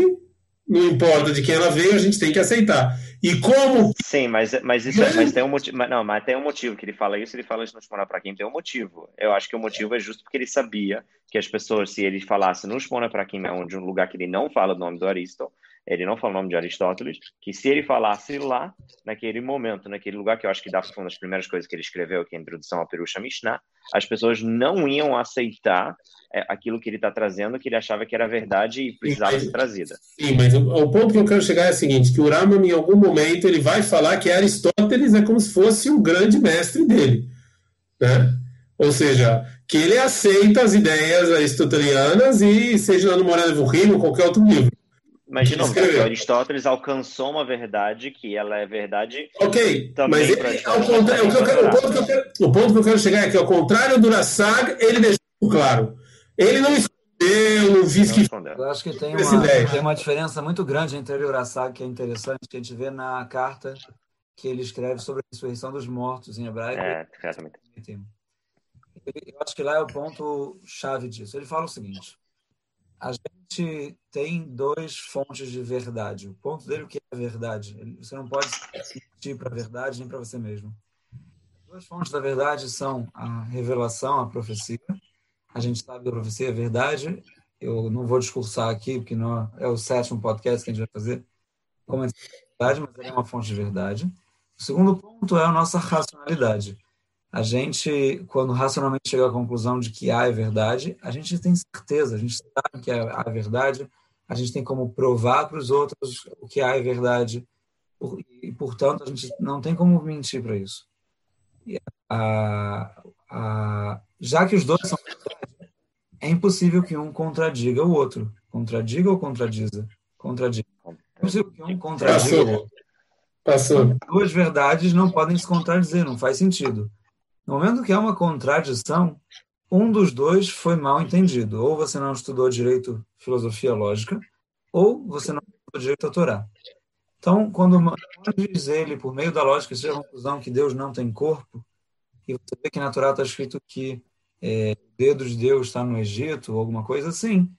não importa de quem ela veio, a gente tem que aceitar. E como.
Sim, mas, mas isso é, mas tem um motivo. Não, mas tem um motivo que ele fala isso, ele fala isso no Shmona para quem tem um motivo. Eu acho que o motivo é justo porque ele sabia que as pessoas, se ele falasse no Shmona para quem é onde um lugar que ele não fala o nome do Aristóteles, ele não fala o nome de Aristóteles, que se ele falasse lá, naquele momento, naquele lugar, que eu acho que dá uma das primeiras coisas que ele escreveu aqui, a introdução ao Perusha Mishnah, as pessoas não iam aceitar é, aquilo que ele está trazendo, que ele achava que era verdade e precisava
mas,
ser trazida.
Sim, mas o, o, ponto que eu quero chegar é o seguinte, que o Rambam, em algum momento, ele vai falar que Aristóteles é como se fosse o grande mestre dele, né? Ou seja, que ele aceita as ideias aristotelianas e seja lá no Morada do Rimo ou qualquer outro livro.
Mas, de novo, porque Aristóteles alcançou uma verdade que ela é verdade.
Ok, mas ele, ao contrário, o, quero, o, ponto que eu quero, o ponto que eu quero chegar é que, ao contrário do Rassag, ele deixou claro. Ele não escondeu, não disse que.
Eu acho que tem uma, tem uma diferença muito grande entre ele e o Rassag, que é interessante, que a gente vê na carta que ele escreve sobre a ressurreição dos mortos em hebraico.
É, exatamente.
Eu acho que lá é o ponto chave disso. Ele fala o seguinte: a gente tem dois fontes de verdade. O ponto dele, o que é a verdade? Você não pode mentir para a verdade nem para você mesmo. As duas fontes da verdade são a revelação, a profecia. A gente sabe que a profecia é verdade. Eu não vou discursar aqui, porque não é o sétimo podcast que a gente vai fazer como é verdade, mas é uma fonte de verdade. O segundo ponto é a nossa racionalidade a gente, quando racionalmente chega à conclusão de que A é verdade, a gente tem certeza, a gente sabe que A é verdade, a gente tem como provar para os outros o que A é verdade, e, portanto, a gente não tem como mentir para isso. A, a, já que os dois são verdade, é impossível que um contradiga o outro. Contradiga ou contradiza? Contradiga. É impossível que um contradiga o outro.
Passou.
Duas verdades não podem se contradizer, não faz sentido. No momento que há uma contradição, um dos dois foi mal entendido. Ou você não estudou direito filosofia lógica, ou você não estudou direito a Torá. Então, quando diz ele, por meio da lógica, chega à conclusão que Deus não tem corpo, e você vê que na Torá está escrito que é, o dedo de Deus está no Egito, ou alguma coisa assim,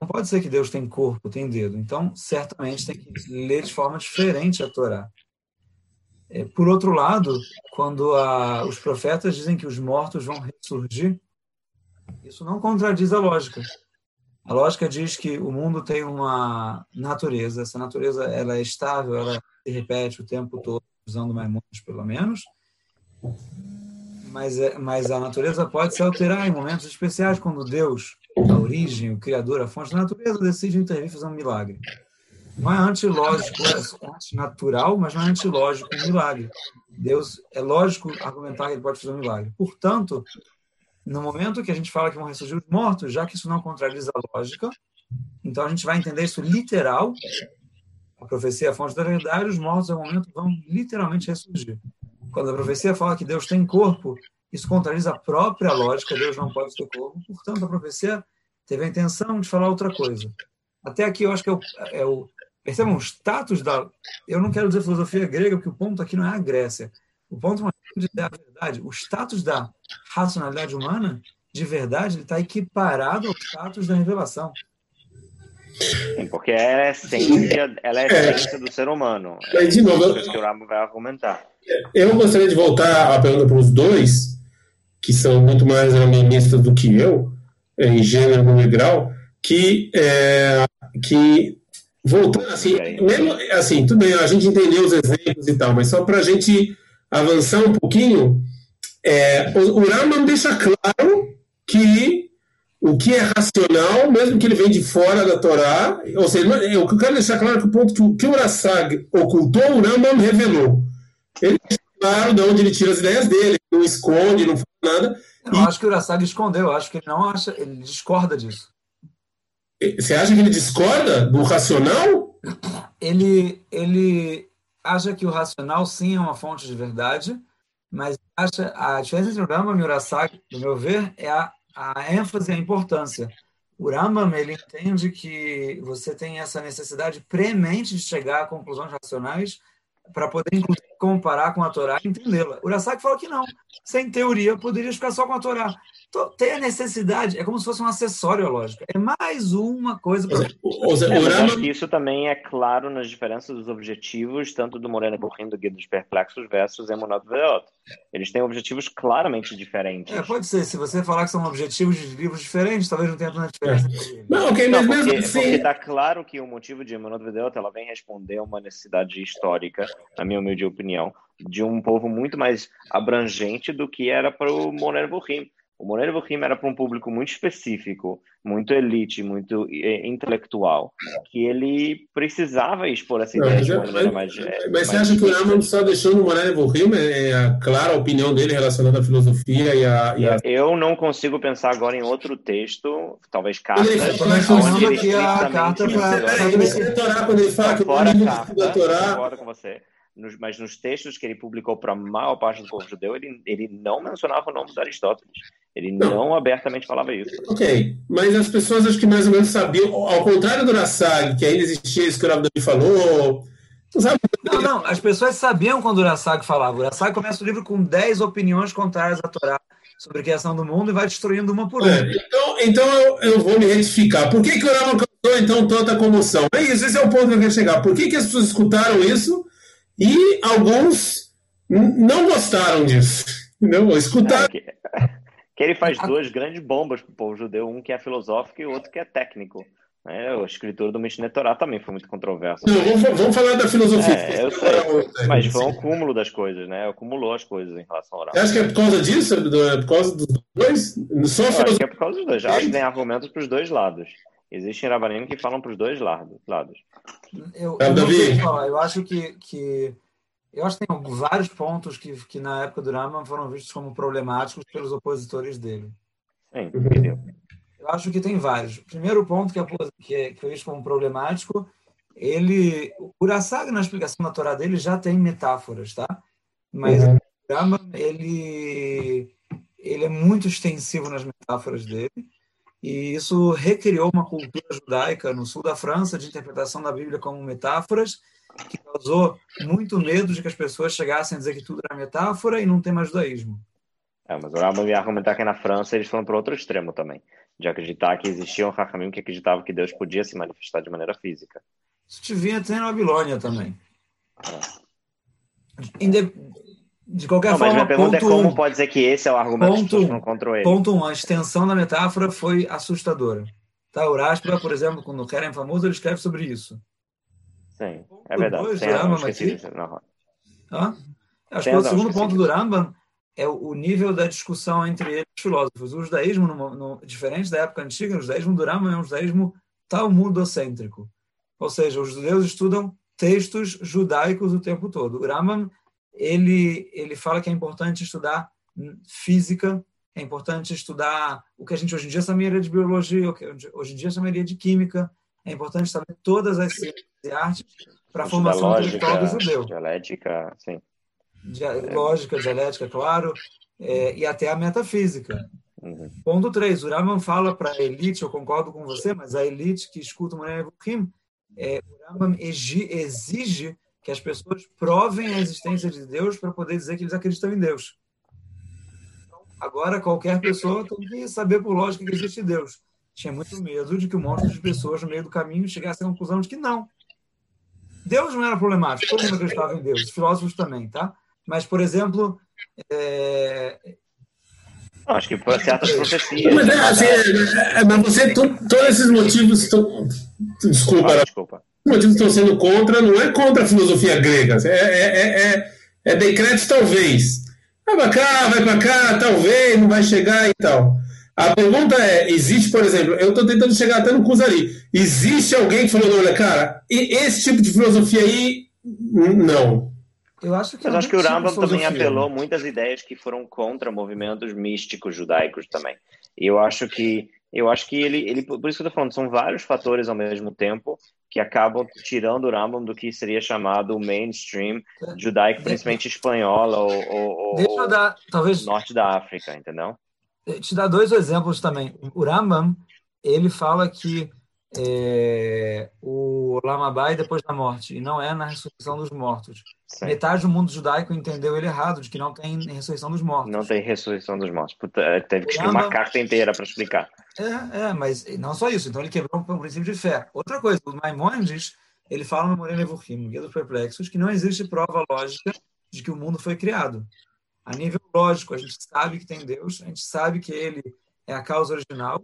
não pode ser que Deus tem corpo, tem dedo. Então, certamente tem que ler de forma diferente a Torá. É, por outro lado, quando a, os profetas dizem que os mortos vão ressurgir, isso não contradiz a lógica. A lógica diz que o mundo tem uma natureza, essa natureza ela é estável, ela se repete o tempo todo, usando Maimonides pelo menos, mas, é, mas a natureza pode se alterar em momentos especiais, quando Deus, a origem, o Criador, a fonte da natureza, decide intervir e fazer um milagre. Não é antilógico, é antinatural, mas não é antilógico um milagre. Deus, é lógico argumentar que ele pode fazer um milagre. Portanto, no momento que a gente fala que vão ressurgir os mortos, já que isso não contradiz a lógica, então a gente vai entender isso literal. A profecia é a fonte da verdade, os mortos, no momento, vão literalmente ressurgir. Quando a profecia fala que Deus tem corpo, isso contradiz a própria lógica, Deus não pode ter corpo. Portanto, a profecia teve a intenção de falar outra coisa. Até aqui eu acho que é o, é o Percebam, o status da. Eu não quero dizer filosofia grega, porque o ponto aqui não é a Grécia. O ponto é a verdade. O status da racionalidade humana, de verdade, está equiparado ao status da revelação.
Sim, porque é a essência, ela é é. essência do ser humano.
É de novo,
isso que o Ramo vai argumentar.
Eu gostaria de voltar a pergunta para os dois, que são muito mais animistas do que eu, em gênero e grau, que, é, que Voltando, assim, mesmo, assim, tudo bem, a gente entendeu os exemplos e tal, mas só para a gente avançar um pouquinho, é, o, o Raman deixa claro que o que é racional, mesmo que ele vem de fora da Torá, ou seja, o que eu quero deixar claro é que o ponto que o, que o Rassag ocultou, o Rambam revelou. Ele deixa claro de onde ele tira as ideias dele, não esconde, não fala nada.
Eu e... acho que o Rassag escondeu, eu acho que ele não acha, ele discorda disso.
Você acha que ele discorda do racional?
Ele, ele acha que o racional sim é uma fonte de verdade, mas acha a diferença entre o Rambam e o Urasaki, do meu ver, é a, a ênfase e a importância. O Rambam ele entende que você tem essa necessidade premente de chegar a conclusões racionais para poder comparar com a Torá e entendê-la. O Urasaki fala que não. Sem teoria, poderia ficar só com a Torá. Então, tem a necessidade, é como se fosse um acessório lógico. É mais uma coisa para.
É, acho que isso também é claro nas diferenças dos objetivos, tanto do Moreno Burrim do Guia dos Perplexos versus Emunot Veot. Eles têm objetivos claramente diferentes.
É, pode ser. Se você falar que são objetivos de livros diferentes, talvez não tenha tanta diferença.
É. Não, ok, mas não,
mesmo assim... Porque está claro que o motivo de Emunot Veot ela vem responder a uma necessidade histórica, na minha humilde opinião, de um povo muito mais abrangente do que era para o Burrim. O Moreira Bochim era para um público muito específico, muito elite, muito eh, intelectual, que ele precisava expor essa ideia de uma maneira mais.
Mas, mas mais você acha que o Rambam só deixou no Moreira Bochim é, é a clara opinião dele relacionada à filosofia e a, e a,
Eu não consigo pensar agora em outro texto, talvez cartas,
ele, onde ele que a carta
para quando ele fala que o
da Torá. Nos, mas nos textos que ele publicou para a maior parte do povo judeu, ele, ele não mencionava o nome de Aristóteles. Ele não. não, abertamente falava isso.
Ok, mas as pessoas acho que mais ou menos sabiam, ao contrário do Rassag, que ainda existia isso que o Rav falou.
Não, não, as pessoas sabiam quando o Rassag falava. O Rassag começa o livro com 10 opiniões contrárias à Torá sobre a criação do mundo e vai destruindo uma por uma. É,
então, então eu, eu, vou me retificar. Por que, que o Rav causou então tanta comoção? É isso, esse é o ponto que eu quero chegar. Por que, que as pessoas escutaram isso e alguns não gostaram disso? Não, escutaram. É que
que ele faz duas grandes bombas para o povo judeu, um que é filosófico e outro que é técnico. É, a escritura do Mishneh Torah também foi muito controversa.
Não, vamos, vamos, falar da filosofia.
É, eu sei, mas foi um cúmulo das coisas, né? Acumulou as coisas em relação ao
Você acha que é por causa disso? É por causa dos dois?
Só eu acho que é por causa dos dois. Acho que tem argumentos para os dois lados. Existem rabanim que falam para os dois lados.
Eu, eu, eu, eu acho que, que eu acho que tem vários pontos que, que na época do Rama foram vistos como problemáticos pelos opositores dele.
Sim, entendeu?
Eu acho que tem vários. O primeiro ponto que, é, que, é, que foi visto como problemático, ele, o Urasag, na explicação da Torá dele, já tem metáforas, tá? Mas uhum. o Rama, ele, ele é muito extensivo nas metáforas dele, e isso recriou uma cultura judaica no sul da França de interpretação da Bíblia como metáforas, que causou muito medo de que as pessoas chegassem a dizer que tudo era metáfora e não tem mais judaísmo.
É, mas o Rambam ia argumentar que na França eles foram para outro extremo também, de acreditar que existia um Hakamim que acreditava que Deus podia se manifestar de maneira física.
Isso te vinha até na Babilônia também. É. De, qualquer
não,
forma.
Mas minha pergunta é como um, pode dizer que esse é o argumento ponto, que não contra ele.
Ponto um, a extensão da metáfora foi assustadora. Tá, Urashba, por exemplo, quando o Keren famoso, ele escreve sobre isso.
Sim, é verdade. Dois, Tem
Rambam aqui. Acho Tem que o segundo ponto do Rambam é o nível da discussão entre eles, os filósofos. O judaísmo, no, no, diferente da época antiga, o judaísmo do Rambam é um judaísmo talmudocêntrico. Ou seja, os judeus estudam textos judaicos o tempo todo. O Rambam, ele, ele fala que é importante estudar física, é importante estudar o que a gente hoje em dia chamaria de biologia, o que hoje em dia chamaria de química, é importante saber todas as ciências e artes para a formação intelectual do judeu.
Dialética, sim.
lógica, dialética, claro, é, e até a metafísica. Uhum. Ponto 3. O Rambam fala para a elite, eu concordo com você, mas a elite que escuta o Moreno Evoquim, é, o Rambam exige que as pessoas provem a existência de Deus para poder dizer que eles acreditam em Deus. Agora, qualquer pessoa tem que saber por lógica que existe Deus tinha muito medo de que um monte de pessoas no meio do caminho chegassem à conclusão de que não. Deus não era problemático, todo mundo acreditava em Deus, os filósofos também, tá? Mas, por exemplo, é...
Acho que por certas profecias.
Mas, é, assim, é, é, mas você, to, todos esses motivos estão. Desculpa, ah, desculpa. Os motivos estão sendo contra, não é contra a filosofia grega. É, é, é, é decreto, talvez. Vai para cá, vai para cá, talvez, não vai chegar e tal. A pergunta é: existe, por exemplo, eu estou tentando chegar até no Cusari. Existe alguém que falou, olha, cara, esse tipo de filosofia aí, não.
Eu acho que, Mas acho que o Rambam também apelou muitas ideias que foram contra movimentos místicos judaicos também. E eu acho que eu acho que ele, ele por isso que eu estou falando, são vários fatores ao mesmo tempo que acabam tirando o Rambam do que seria chamado o mainstream judaico, principalmente espanhola ou, ou,
ou dar, talvez...
norte da África, entendeu?
te dar dois exemplos também. O Rambam, ele fala que é, o Lamabai depois da morte, e não é na ressurreição dos mortos. Sim. Metade do mundo judaico entendeu ele errado, de que não tem ressurreição dos mortos.
Não tem ressurreição dos mortos. Puta, é, teve que escrever uma carta inteira para explicar.
É, é, mas não só isso. Então ele quebrou o princípio de fé. Outra coisa, o Maimonides, ele fala no Moreno Evohim, Guia dos Perplexos, que não existe prova lógica de que o mundo foi criado. A nível lógico, a gente sabe que tem Deus, a gente sabe que ele é a causa original,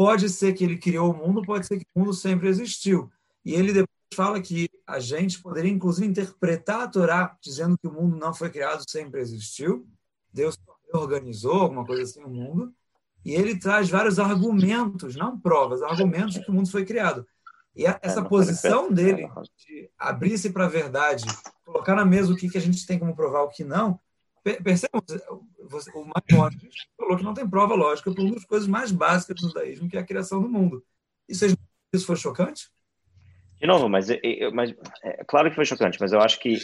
Pode ser que ele criou o mundo, pode ser que o mundo sempre existiu. E ele depois fala que a gente poderia, inclusive, interpretar a Torá dizendo que o mundo não foi criado, sempre existiu. Deus organizou alguma coisa assim o mundo. E ele traz vários argumentos, não provas, argumentos de que o mundo foi criado. E essa é, posição dele de abrir-se para a verdade, colocar na mesa o que, que a gente tem como provar, o que não, Percebam, o Maimonides falou que não tem prova lógica para uma das coisas mais básicas do judaísmo, que é a criação do mundo. Isso, isso foi chocante?
De novo, mas, mas é, claro que foi chocante, mas eu acho que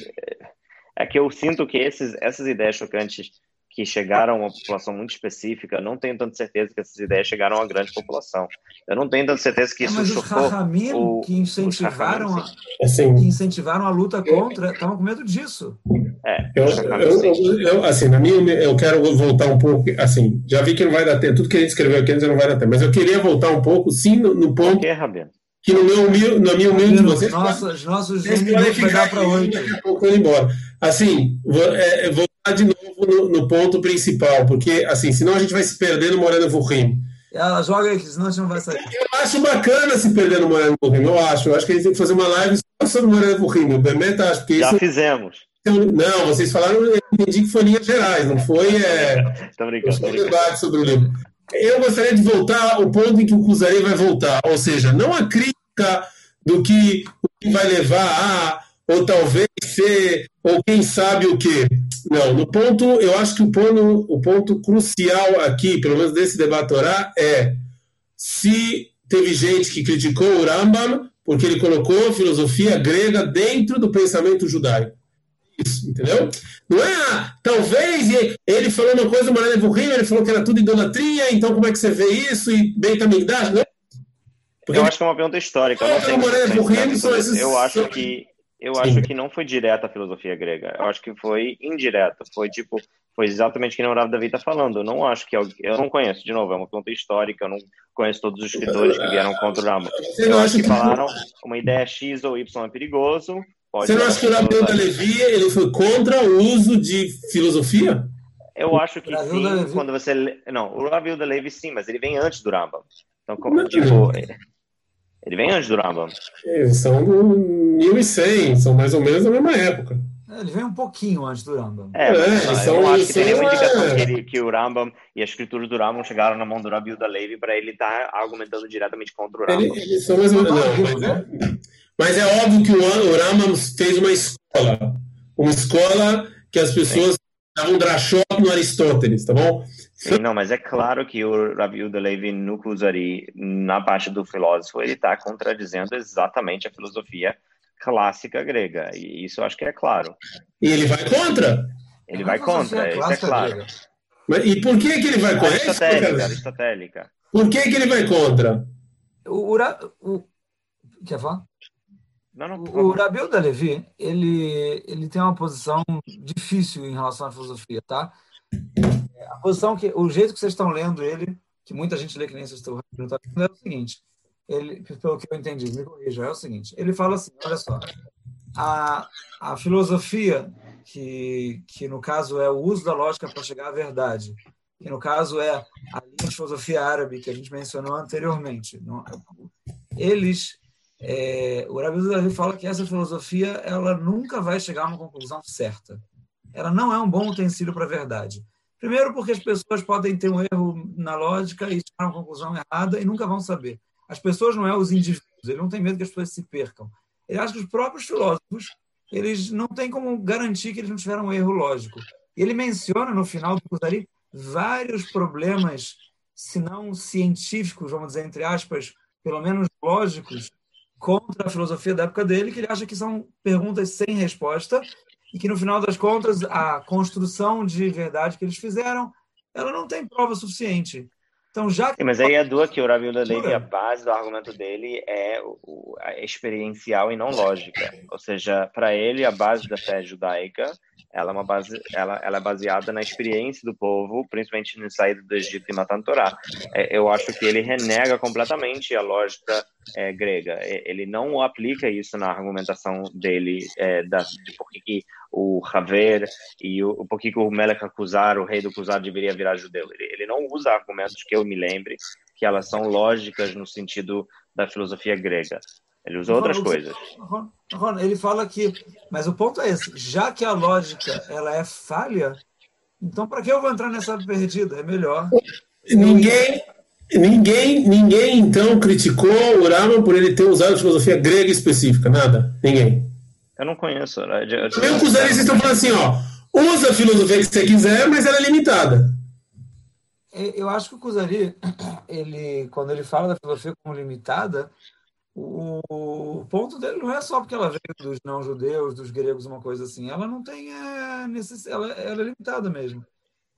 é que eu sinto que esses, essas ideias chocantes que chegaram a uma população muito específica, não tenho tanta certeza que essas ideias chegaram a uma grande população. Eu não tenho tanta certeza que é, isso
é, mas
chocou.
Mas os que incentivaram, a, assim, que incentivaram a luta contra, estavam com medo disso.
É, eu, eu, eu, assim, na minha, eu quero voltar um pouco, assim, já vi que não vai dar tempo, tudo que a gente escreveu aqui não vai dar tempo, mas eu queria voltar um pouco, sim, no, no ponto...
Que, Rabino?
Que no meu humilde, na minha humilde, vocês...
Nossos, nossos minutos vai dar para oito. Daqui a pouco
eu embora. Assim, vou, é, voltar de novo no, no, ponto principal, porque, assim, senão a gente vai se perder no Moreno Vurrim.
Ela joga aí, senão a gente não vai sair.
Eu acho bacana se perder no Moreno Vurrim, eu acho. Eu acho que a gente tem que fazer uma live só sobre o Moreno Vurrim. O Bemet acho que
Já
isso...
fizemos.
Não, vocês falaram, eu entendi que foi linhas gerais, não foi é,
tô brincando, tô
debate sobre o livro. Eu gostaria de voltar ao ponto em que o Cusari vai voltar, ou seja, não a crítica do que, o que vai levar a, ou talvez ser, ou quem sabe o que. Não, no ponto, eu acho que o ponto, o ponto crucial aqui, pelo menos desse debate orar, é se teve gente que criticou o Rambam porque ele colocou filosofia grega dentro do pensamento judaico isso, entendeu? Não é, ah, talvez ele falou uma coisa, Burrinho, ele falou que era tudo idolatria, então como é que você vê isso? E bem Tamigdash,
não? Porque eu acho que é uma pergunta histórica. Eu, não esses... eu acho que eu Sim. acho que não foi direta a filosofia grega. Eu acho que foi indireta. Foi tipo, foi exatamente que o Rav Davi está falando. Eu não acho que eu não conheço. De novo, é uma pergunta histórica. Eu não conheço todos os escritores que vieram contra o Rambam. Eu acho que, que falaram uma ideia X ou Y é perigoso
Pode Você não acha que o Rabiu da Levi ele foi contra o uso de filosofia?
Eu acho que sim, quando você... Não, o Rabiu da Levi sim, mas ele vem antes do Rambam. Então, como, tipo, ele vem antes do Rambam.
Eles são do 1100, são mais ou menos da mesma época.
É, ele vem um pouquinho antes do Rambam.
É, é, eu são, não acho que tem nenhuma indicação é... que, ele, que, o Rambam e as escrituras do Rambam chegaram na mão do Rabiu da Levi para ele estar tá argumentando diretamente contra o Rambam. Ele,
eles são mais ou menos... Não, mas, é... Mas é óbvio que o Rambam fez uma escola, uma escola que as pessoas davam drachot no Aristóteles, tá bom?
Sim, não, mas é claro que o Rav Yehuda Levi no Kuzari, na parte do filósofo, ele está contradizendo exatamente a filosofia clássica grega, e isso eu acho que é claro.
E ele vai contra?
Ele vai contra, isso é claro.
Mas, e por que, que ele vai contra?
Aristotélica, aristotélica.
Por que, que ele vai contra?
O, o, o... Quer falar? Não, não, o Rabiu da Levi, ele, ele tem uma posição difícil em relação à filosofia, tá? A posição que, o jeito que vocês estão lendo ele, que muita gente lê que nem vocês estão lendo, é o seguinte, ele, pelo que eu entendi, me corrija, é o seguinte, ele fala assim, olha só, a, a filosofia, que, que no caso é o uso da lógica para chegar à verdade, que no caso é a linha de filosofia árabe que a gente mencionou anteriormente, não, eles é, o Rabi Davi fala que essa filosofia ela nunca vai chegar a uma conclusão certa. Ela não é um bom utensílio para a verdade. Primeiro, porque as pessoas podem ter um erro na lógica e chegar a uma conclusão errada e nunca vão saber. As pessoas não é os indivíduos, ele não tem medo que as pessoas se percam. Ele acha que os próprios filósofos eles não têm como garantir que eles não tiveram um erro lógico. E ele menciona no final do Kuzari vários problemas, se não científicos, vamos dizer, entre aspas, pelo menos lógicos, contra a filosofia da época dele, que ele acha que são perguntas sem resposta e que, no final das contas, a construção de verdade que eles fizeram, ela não tem prova suficiente. Então, já que...
Mas aí é dúvida que o Ravi Levi, a base do argumento dele é o, a experiencial e não lógica. Ou seja, para ele, a base da fé judaica ela é, uma base, ela, ela é baseada na experiência do povo, principalmente no saída do Egito e matando Torá. É, eu acho que ele renega completamente a lógica é, grega. Ele não aplica isso na argumentação dele é, da, de por que o Haver e o por que o Melech Akuzar, o rei do Kuzar, deveria virar judeu. Ele, ele não usa argumentos que eu me lembre que elas são lógicas no sentido da filosofia grega. Ele usa outras coisas.
Ron, ele fala que, mas o ponto é esse: já que a lógica ela é falha, então para que eu vou entrar nessa perdida? É melhor.
Ninguém, ninguém, ninguém então criticou o Raman por ele ter usado filosofia grega específica, nada, ninguém.
Eu não conheço. Né?
Eu, eu, eu, os estão falando assim, ó, usa a filosofia que você quiser, mas ela é limitada.
É, eu acho que o Kuzari, ele, quando ele fala da filosofia como limitada, o, ponto dele não é só porque ela veio dos não-judeus, dos gregos, uma coisa assim. Ela não tem é, necess... ela, ela é limitada mesmo.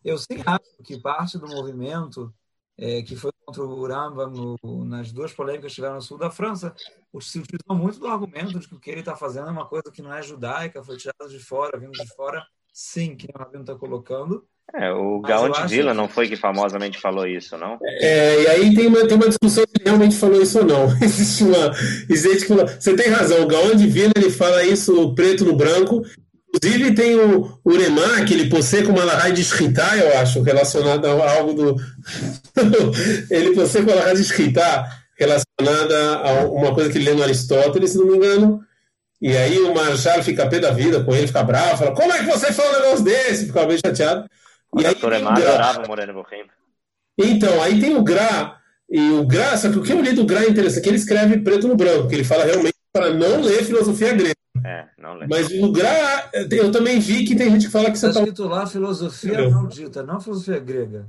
Eu sim acho que parte do movimento é, que foi contra o Rambam no, nas duas polêmicas que tiveram no sul da França, se utilizou muito do argumento de que o que ele está fazendo é uma coisa que não é judaica, foi tirada de fora, vindo de fora, sim, que o Rabino está colocando,
é, o Gaon de Vila que... não foi que famosamente falou isso, não?
É, e aí tem uma, tem uma discussão se ele realmente falou isso ou não. Existe uma. Existe que Você tem razão, o Gaon de Vila ele fala isso preto no branco. Inclusive tem o Uremá, aquele possê com Malahai de Shritá, eu acho, relacionado a algo do. ele possê com Malahai de Shritá, relacionada a uma coisa que ele lê no Aristóteles, se não me engano. E aí o Marshall fica pé da vida com ele, fica bravo, fala: Como é que você fala um negócio desse? Fica bem chateado.
E aí Toremar adorava Moreno.
Então, aí tem o Gra, e o Gra, só que o que eu li do Gra é interessante, que ele escreve preto no branco, que ele fala realmente para não ler filosofia grega.
É, não lê.
Mas o Gra, eu também vi que tem gente que fala que
você está escrito lá filosofia maldita, não filosofia grega.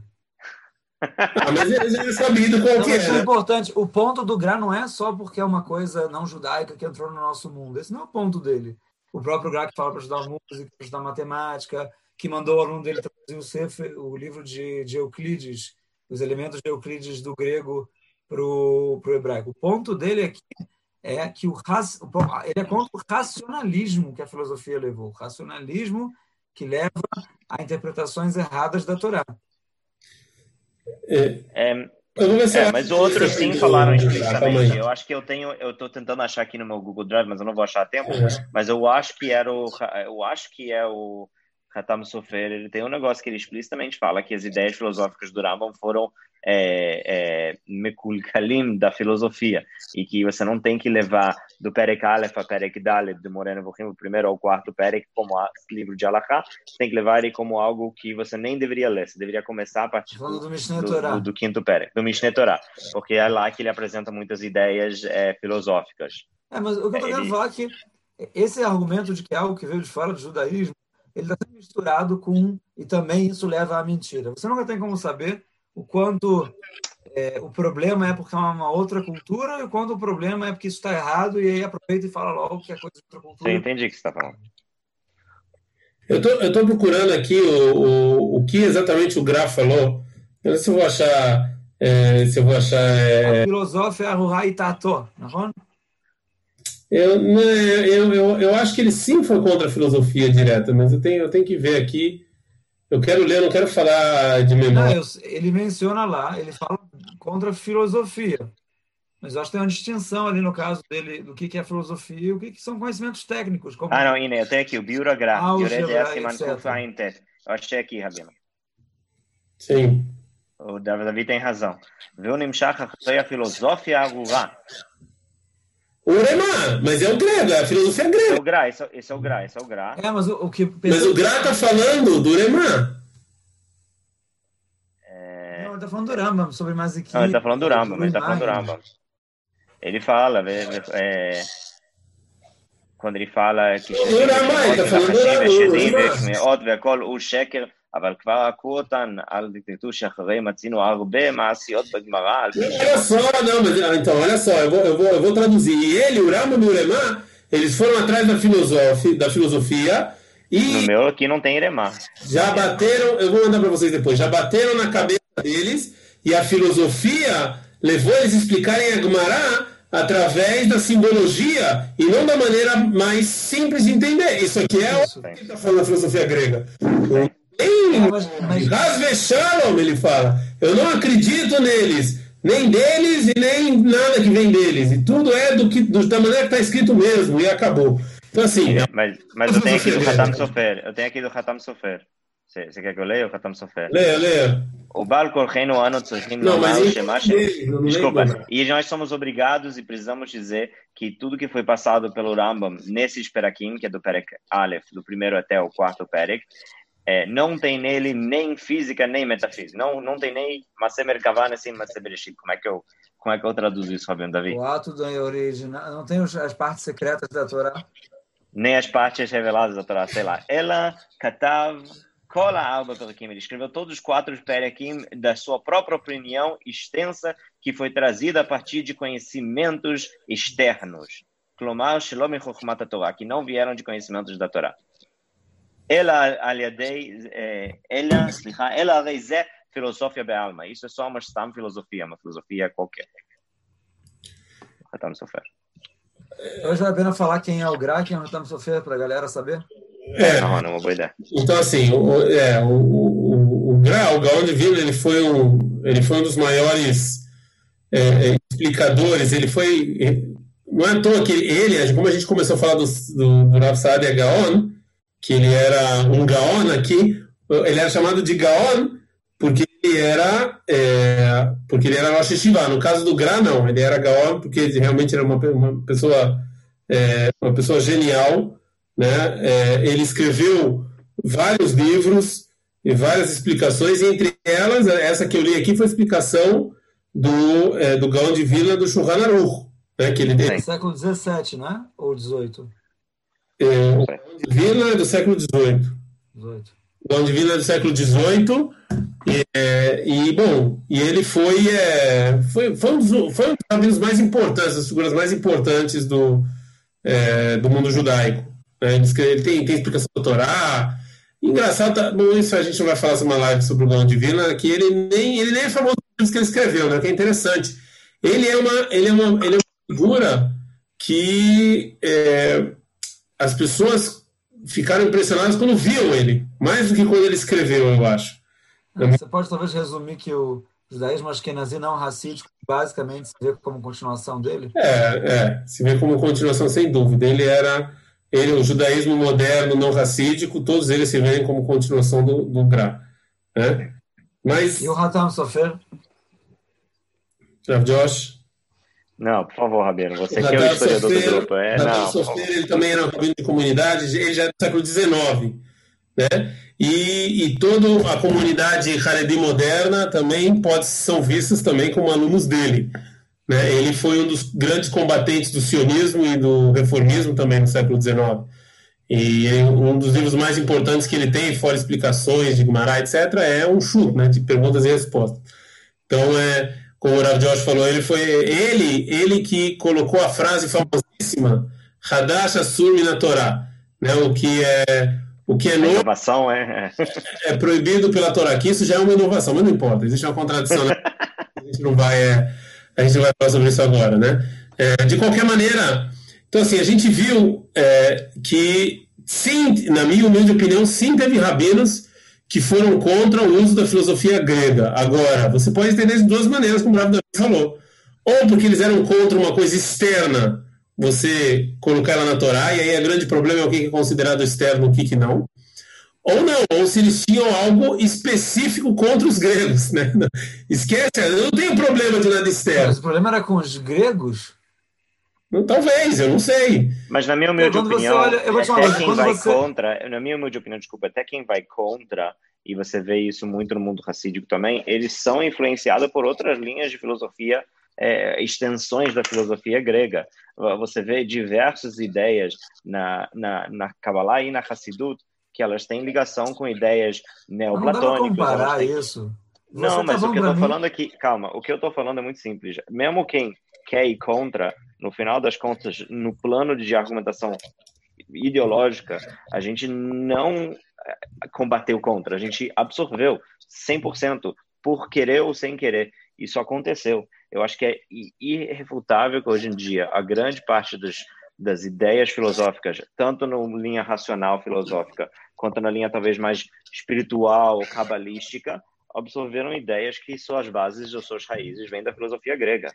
Ah, mas ele é sabido qual não, que é. Isso é
importante. O ponto do Gra não é só porque é uma coisa não judaica que entrou no nosso mundo. Esse não é o ponto dele. O próprio Gra que fala para estudar música, para estudar matemática, que mandou o aluno dele traduzir o, livro de, de, Euclides, os elementos de Euclides do grego para o hebraico. O ponto dele aqui é que o, ele é contra o racionalismo que a filosofia levou, o racionalismo que leva a interpretações erradas da Torá.
É, é, é mas outros sim falaram explicitamente. Eu acho que eu tenho, eu estou tentando achar aqui no meu Google Drive, mas eu não vou achar a tempo. É. Mas eu acho que era o, eu acho que é o Hatam Sofer, ele tem um negócio que ele explicitamente fala que as ideias filosóficas do Rambam foram é, é, mekulkalim da filosofia e que você não tem que levar do Perek Aleph a Perek Dalet do Moreno Bochim, o primeiro ao quarto Perek, como livro de Alaká, tem que levar ele como algo que você nem deveria ler, você deveria começar a partir do, do, do, do, quinto Perek, do Mishneh Torah, porque é lá que ele apresenta muitas ideias é, filosóficas.
É, mas o que eu estou querendo falar é que esse argumento de que é algo que veio de fora do judaísmo ele está misturado com e também isso leva à mentira. Você nunca tem como saber o quanto é, o problema é porque é uma outra cultura e o quanto o problema é porque isso está errado e aí aproveita e fala logo que é coisa de outra cultura.
Eu entendi o que você está falando.
Eu tô, estou procurando aqui o, o, o que exatamente o Graf falou. Eu não sei se eu vou achar. É, se eu vou achar. É...
A filosofia é Ruhai Tato, não é?
Eu, eu, eu, eu acho que ele sim foi contra a filosofia direta, mas eu tenho, eu tenho que ver aqui. Eu quero ler, eu não quero falar de memória. Não, eu,
ele menciona lá, ele fala contra a filosofia. Mas eu acho que tem uma distinção ali no caso dele do que, que é filosofia e o que, que são conhecimentos técnicos. Como...
Ah, não, Ine, eu tenho aqui o Biuragraf. Ah, eu achei aqui, Rabino.
Sim.
O Davi tem razão. Viu Nimshach a filosofia agurá.
O Uremá, mas é o grego, é a filosofia grega.
É o Gra, esse é, esse é o Gra, esse é o Gra.
É, mas o, o que...
Mas o Gra tá falando do Uremá.
É... Não, ele tá falando do Rambam, sobre Maziki.
Não, ele tá falando do Rambam, ele tá falando do Rambam. Ele fala, é, quando ele fala que...
O Uremá, ele tá falando do
Rambam. אבל כבר עקרו אותן על דקטטור שאחרי מצינו הרבה מעשיות בגמרא.
Olha só, não, mas então, olha só, eu vou, eu vou, eu vou traduzir. E ele, o Rama e o Uremá, eles foram atrás da filosofia, da filosofia e.
No meu aqui não tem Iremá.
Já bateram, eu vou mandar para vocês depois, já bateram na cabeça deles E a filosofia levou eles a explicarem a Gemara através da simbologia e não da maneira mais simples de entender. Isso aqui é o que está falando da filosofia grega. Nem Rasvechalom, ele fala. Eu não acredito neles, nem deles e nem nada que vem deles. E tudo é do que, do, da maneira que está escrito mesmo, e acabou. Então, assim.
Mas, mas eu tenho aqui do Hatam Sofer. Eu tenho aqui do Hatam Sofer. Você, você quer que eu leia o Hatam Sofer?
Leia, leia.
O Baal Korchenu Ano Tzorchim. Desculpa. E nós somos obrigados e precisamos dizer que tudo que foi passado pelo Rambam nesse Perakim, que é do Perek Aleph, do primeiro até o quarto Perek, é, não tem nele nem física nem metafísica. Não, não tem nem Masemer Kavan assim Bereshit. Como é que eu como é que eu traduzo isso, Fabiano Davi?
O ato da original não tem as partes secretas da Torá.
Nem as partes reveladas da Torá, sei lá. Ela katav kol ha'arba perakim. Ele escreveu todos os quatro perakim da sua própria opinião extensa que foi trazida a partir de conhecimentos externos. Klomar shalom e Torá, que não vieram de conhecimentos da Torá. Ela, aliadei, ela, ela, הרי זה filosofia בעלמא. Isso é só uma stam filosofia, uma filosofia qualquer. Ratam Sofer.
Hoje vale a pena falar quem é o Gra, quem é o Ratam Sofer, para a galera saber?
É, não, não, uma boa ideia. Então, assim, o, é, o, o, o Gra, o Gaon de Vilna, ele foi um, ele foi um dos maiores é, é explicadores, ele foi, não é à toa que ele, como a gente começou a falar do, do, do Rav Saadia Gaon, que ele era um Gaon aqui, ele era chamado de Gaon porque ele era é, porque ele era Rosh Hashivá. No caso do Gra, não, ele era Gaon porque ele realmente era uma, uma pessoa é, uma pessoa genial, né? É, ele escreveu vários livros e várias explicações, e entre elas, essa que eu li aqui foi a explicação do, é, do Gaon de Vila do Shulchan Aruch, né? Que ele
deu. Século XVII, né? Ou XVIII?
É, o Gaon de Vila é do século XVIII. O Vila é do século XVIII e, é, e, bom, e ele foi, é, foi, foi, um dos, foi um dos mais importantes, das figuras mais importantes do, é, do mundo judaico. Né? Ele tem, tem explicação do Torá. Engraçado, tá, bom, isso a gente não vai falar uma live sobre o Gão Divina, que ele nem, ele nem é famoso pelos que ele escreveu, né? que é interessante. Ele é uma, ele é uma, ele é uma figura que é, as pessoas ficaram impressionadas quando viam ele, mais do que quando ele escreveu, eu acho.
Você pode talvez resumir que o judaísmo ashkenazi não racídico basicamente se vê como continuação dele?
É, é, se vê como continuação sem dúvida. Ele era ele, o judaísmo moderno não racídico, todos eles se veem como continuação do, do Gra. Né? Mas...
E o Hatam Sofer?
Rav Josh?
Não, por favor, Rabino, você que é o historiador Sofer, do grupo. É, não,
Sofer, ele também era um rabino de comunidade, ele já é do século XIX. Né? E, e toda a comunidade Haredi moderna também pode são vistas também como alunos dele. Né? Ele foi um dos grandes combatentes do sionismo e do reformismo também no século XIX. E um dos livros mais importantes que ele tem, fora explicações de Guimarães, etc., é um chute, né, de perguntas e respostas. Então, é, como o Rav Josh falou, ele foi ele, ele que colocou a frase famosíssima Hadash Asur na Torá, né, o que é o que é novo.
Inovação é.
É proibido pela Torá, que isso já é uma inovação, mas não importa, existe uma contradição. Né? a gente não vai. É, a gente vai falar sobre isso agora, né? É, de qualquer maneira, então assim, a gente viu é, que, sim, na minha humilde opinião, sim teve rabinos que foram contra o uso da filosofia grega. Agora, você pode entender de duas maneiras, como o Rabi falou. Ou porque eles eram contra uma coisa externa, você colocar ela na Torá, e aí o grande problema é o que é considerado externo e o que, que não. Ou não, ou se eles tinham algo específico contra os gregos. Né? Esquece, eu não tenho problema de nada externo.
Mas o problema era com os gregos?
Não, talvez, eu não sei.
Mas na minha humilde opinião, olha, até quem vai você... contra, na minha humilde opinião, desculpa, até quem vai contra, e você vê isso muito no mundo racídico também, eles são influenciados por outras linhas de filosofia é, extensões da filosofia grega. Você vê diversas ideias na, na, na Kabbalah e na Hassidut que elas têm ligação com ideias neoplatônicas.
Não dá comparar têm... isso.
Você não, tá mas o que eu estou falando aqui, calma, o que eu estou falando é muito simples. Mesmo quem quer ir contra, no final das contas, no plano de argumentação ideológica, a gente não eh, combateu contra, a gente absorveu 100% por querer ou sem querer. Isso aconteceu. Eu acho que é irrefutável que hoje em dia a grande parte dos, das ideias filosóficas, tanto na linha racional filosófica, quanto na linha talvez mais espiritual, cabalística, absorveram ideias que suas bases ou suas raízes vêm da filosofia grega.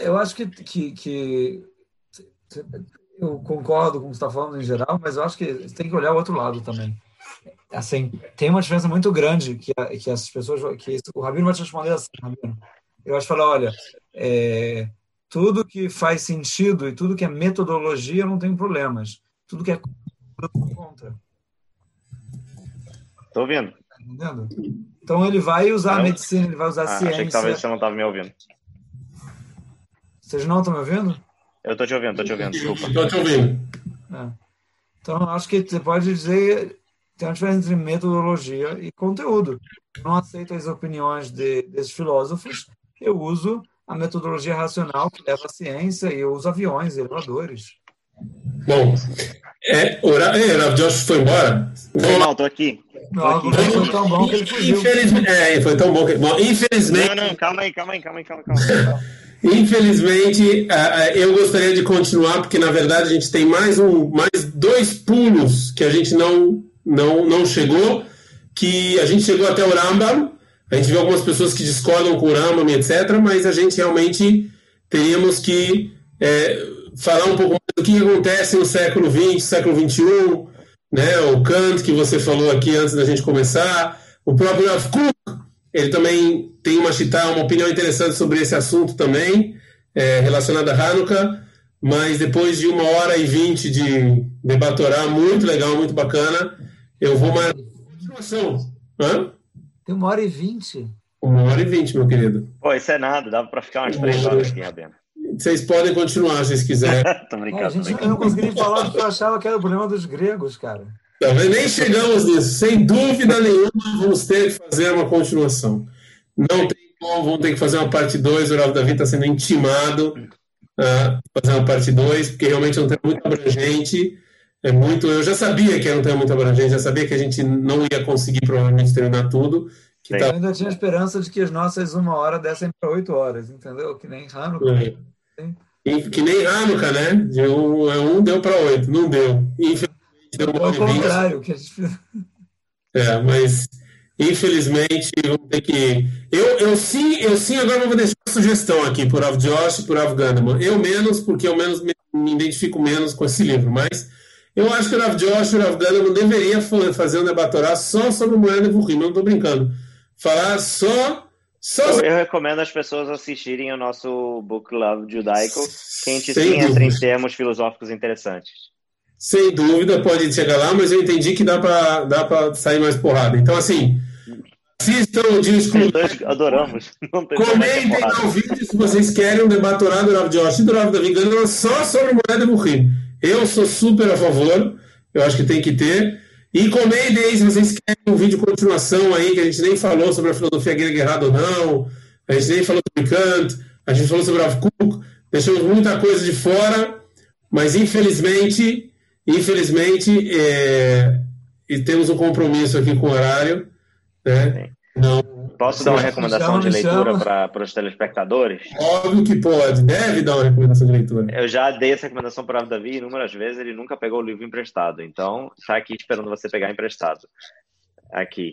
Eu acho que, que, que eu concordo com o que você está falando em geral, mas eu acho que tem que olhar o outro lado também. Assim, tem uma diferença muito grande que, que essas pessoas, que o Rabino vai te responder assim, Rabino. Eu acho que falar, olha, é, tudo que faz sentido e tudo que é metodologia não tem problemas. Tudo que é contra.
Estou ouvindo.
Tá entendendo? Então ele vai usar não? a medicina, ele vai usar a ah, ciência.
Achei que talvez você não estava me ouvindo.
Vocês não estão me ouvindo?
Eu estou te ouvindo, estou te ouvindo, desculpa.
Estou te ouvindo.
É. Então, acho que você pode dizer tem uma diferença entre metodologia e conteúdo. Não aceito as opiniões de, desses filósofos, eu uso a metodologia racional que leva à ciência e eu uso aviões, elevadores.
Bom, é, ora, é, Rav Josh foi embora?
Não, não, tô aqui.
Não, foi tão bom que ele fugiu.
Infelizmente, é, foi tão bom que... Bom, infelizmente...
Não, não, calma aí, calma aí, calma aí, calma aí.
Infelizmente, eu gostaria de continuar, porque na verdade a gente tem mais, um, mais dois pulos que a gente não, não, não chegou, que a gente chegou até o Rambam, a gente vê algumas pessoas que discordam com o Rambam, etc., mas a gente realmente teríamos que é, falar um pouco mais do que acontece no século XX, século XXI, né, o Kant, que você falou aqui antes da gente começar, o próprio Rav ele também tem uma chita, uma opinião interessante sobre esse assunto também, é, relacionado a Hanukkah, mas depois de uma hora e vinte de debatorar, muito legal, muito bacana, eu vou mais continuação.
Hã? Tem uma hora e vinte.
Uma hora e vinte, meu querido.
Pô, isso é nada, dava para ficar umas três horas aqui, Rabino.
Vocês podem continuar se vocês quiserem.
tô brincando, é,
gente,
brincando.
Eu não consegui falar do que eu achava que era o problema dos gregos, cara.
Também nem chegamos nisso. Sem dúvida nenhuma, vamos ter que fazer uma continuação. Não tem como, vamos ter que fazer uma parte 2. O Rafa Davi está sendo intimado a fazer uma parte 2, porque realmente é um tema muito abrangente. É muito, eu já sabia que era um tema muito abrangente, já sabia que a gente não ia conseguir provavelmente terminar tudo.
Que tá... Eu ainda tinha esperança de que as nossas uma hora dessem para oito horas, entendeu? Que nem Hanukkah.
É. Que nem Hanukkah, né? De um, é um deu para oito, não deu. Infelizmente
deu uma Ao contrário, que a gente...
É, mas infelizmente vamos ter que. Eu, eu sim, eu sim agora vou deixar uma sugestão aqui por Av Josh e por Av Gandaman. Eu menos, porque eu menos me, me identifico menos com esse livro, mas eu acho que o Rav Josh e o Rav Gandaman deveria fazer um debatorá só sobre o Moeda Vurrim, não estou brincando. Falar só só...
Eu recomendo as pessoas assistirem o nosso Book Love Judaico, que a gente sim entra em termos filosóficos interessantes.
Sem dúvida, pode chegar lá, mas eu entendi que dá para dá sair mais porrada. Então, assim, assistam o Dias
Adoramos.
Comentem no vídeo se vocês querem um debatorado do Rav Josh e do Rav Davi só sobre moeda Burrim. Eu sou super a favor, eu acho que tem que ter. E comentem aí se vocês querem um vídeo de continuação aí, que a gente nem falou sobre a filosofia grega errada ou não, a gente nem falou sobre Kant, a gente falou sobre Rav Kuk, deixamos muita coisa de fora, mas infelizmente, infelizmente, é, e temos um compromisso aqui com o horário, né?
Não Posso dar uma recomendação de leitura para os telespectadores?
Óbvio que pode, deve dar uma recomendação de leitura.
Eu já dei essa recomendação para o Davi inúmeras vezes, ele nunca pegou o livro emprestado, então está aqui esperando você pegar emprestado. Aqui.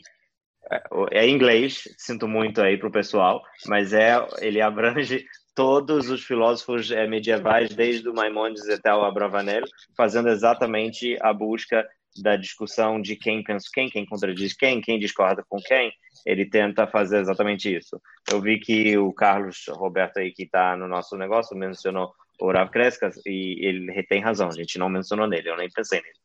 É, é em inglês, sinto muito aí para o pessoal, mas é ele abrange todos os filósofos é, medievais, desde o Maimonides até o Abravanel, fazendo exatamente a busca da discussão de quem pensa quem, quem contradiz quem, quem discorda com quem, ele tenta fazer exatamente isso. Eu vi que o Carlos Roberto aí que está no nosso negócio mencionou o Rav Kreskas e ele tem razão, a gente não mencionou nele, eu nem pensei nele.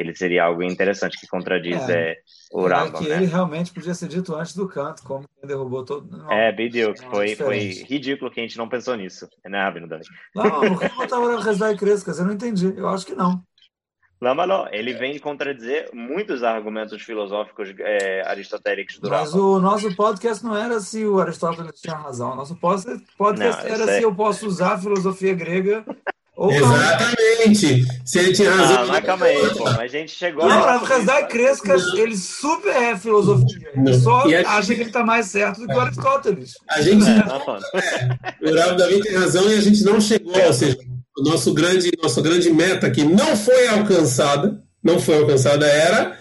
Ele seria algo interessante que contradiz é, é o Rambam.
que né? ele realmente podia ser dito antes do canto, como ele derrubou todo.
Não, é, Bidio, foi, foi ridículo que a gente não pensou nisso, né, Rabino
Não, por que botar o Rav Kreskas? Eu não entendi, eu acho que não.
Lamaló, ele vem contradizer muitos argumentos filosóficos é, aristotélicos do
Mas o nosso podcast não era se o Aristóteles tinha razão. O nosso podcast não, era se eu posso usar a filosofia grega Não.
Exatamente. Se ele tinha razão.
Ah, mas calma aí, pô. A gente chegou
Não,
a
Hasdai Cresca, ele super é filosofia. Ele só
E a-
acha que ele está mais certo do que o Aristóteles.
A gente,
É, tá falando.
o Rav Davi tem razão e a gente não chegou, ou seja, o nosso grande, nossa grande meta que não foi alcançada, não foi alcançada, era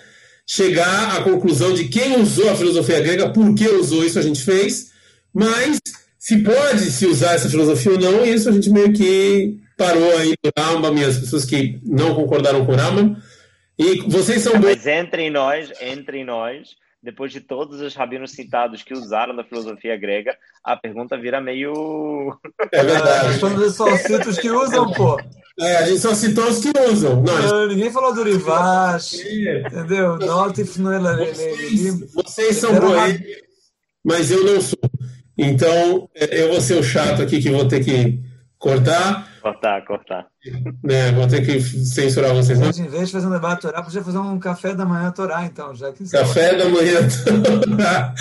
chegar à conclusão de quem usou a filosofia grega, por que usou isso a gente fez, mas se pode se usar essa filosofia ou não, isso a gente meio que parou aí no Rambam e as pessoas que não concordaram com o Rambam. E vocês são bons.
Mas entre nós, entre nós, depois de todos os rabinos citados que usaram da filosofia grega, a pergunta vira meio.
É verdade.
Quando só cita os que usam, pô.
É, a gente só citou os que usam. Não,
Ninguém falou do Rivash, entendeu? Notif no Elalim.
Vocês são boêmios, mas eu não sou. Então, é, eu vou ser o chato aqui que vou ter que cortar,
Cortar, cortar.
né? Vou ter que censurar vocês. Não?
gente, em vez de fazer um debate Torá, podia fazer um café da manhã Torá, então, já que
Café da manhã Torá.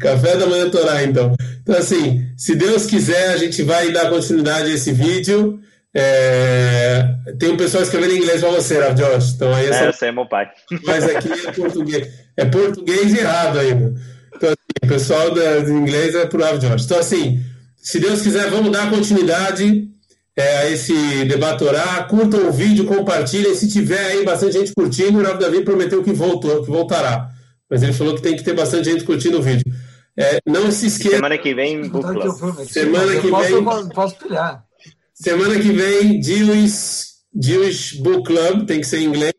Café da manhã Torá, então. Então, assim, se Deus quiser, a gente vai dar continuidade a esse vídeo. É, Tem um pessoal escrevendo em inglês para você, Rav Josh. Então, aí é
É,
só
eu sei, meu pai.
mas aqui é português. É português errado ainda. Então, assim, o pessoal do inglês é pro Rav Josh. Então, assim, se Deus quiser, vamos dar continuidade é, a esse debatorá. Curtam o vídeo, compartilhem. Se tiver aí bastante gente curtindo, o Rav Davi prometeu que voltou, que voltará. Mas ele falou que tem que ter bastante gente curtindo o vídeo. É, não se esqueça,
Semana que vem, club.
prometi,
Semana que vem-
posso, posso pilhar.
semana que vem, Jewish, Jewish Book Club, tem que ser em inglês.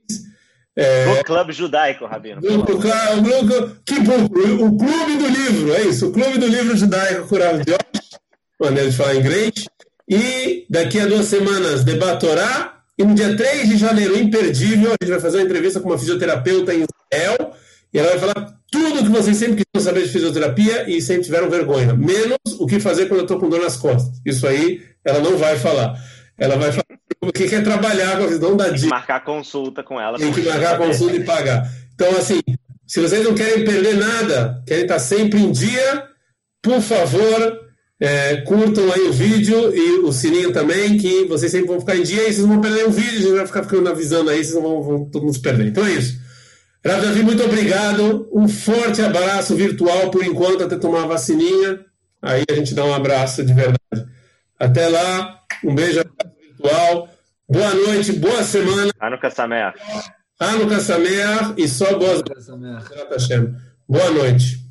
É,
Book club judaico, Rabino.
O grupo? O clube do livro, é isso, o clube do livro judaico Curav Josh, maneira de falar inglês. E daqui a duas semanas, debatorá. E no dia 3 de janeiro, imperdível, a gente vai fazer uma entrevista com uma fisioterapeuta em Israel. E ela vai falar tudo que vocês sempre queriam saber de fisioterapia e sempre tiveram vergonha. Menos o que fazer quando eu estou com dor nas costas. Isso aí ela não vai falar. Ela vai falar o que quer trabalhar com a não dá dica.
Marcar consulta com ela.
Tem que marcar a consulta e pagar. Então, assim, se vocês não querem perder nada, querem estar sempre em dia, por favor, é, curtam aí o vídeo e o sininho também, que vocês sempre vão ficar em dia e vocês não vão perder o vídeo, a gente vai ficar ficando avisando aí, vocês não vão, vão todo mundo se perder. Então é isso. Rav Davi, muito obrigado. Um forte abraço virtual por enquanto, até tomar a vacininha. Aí a gente dá um abraço de verdade. Até lá, um beijo abraço virtual. Boa noite, boa semana.
Hanukkah Sameach.
Hanukkah Sameach e só boas. Boa noite.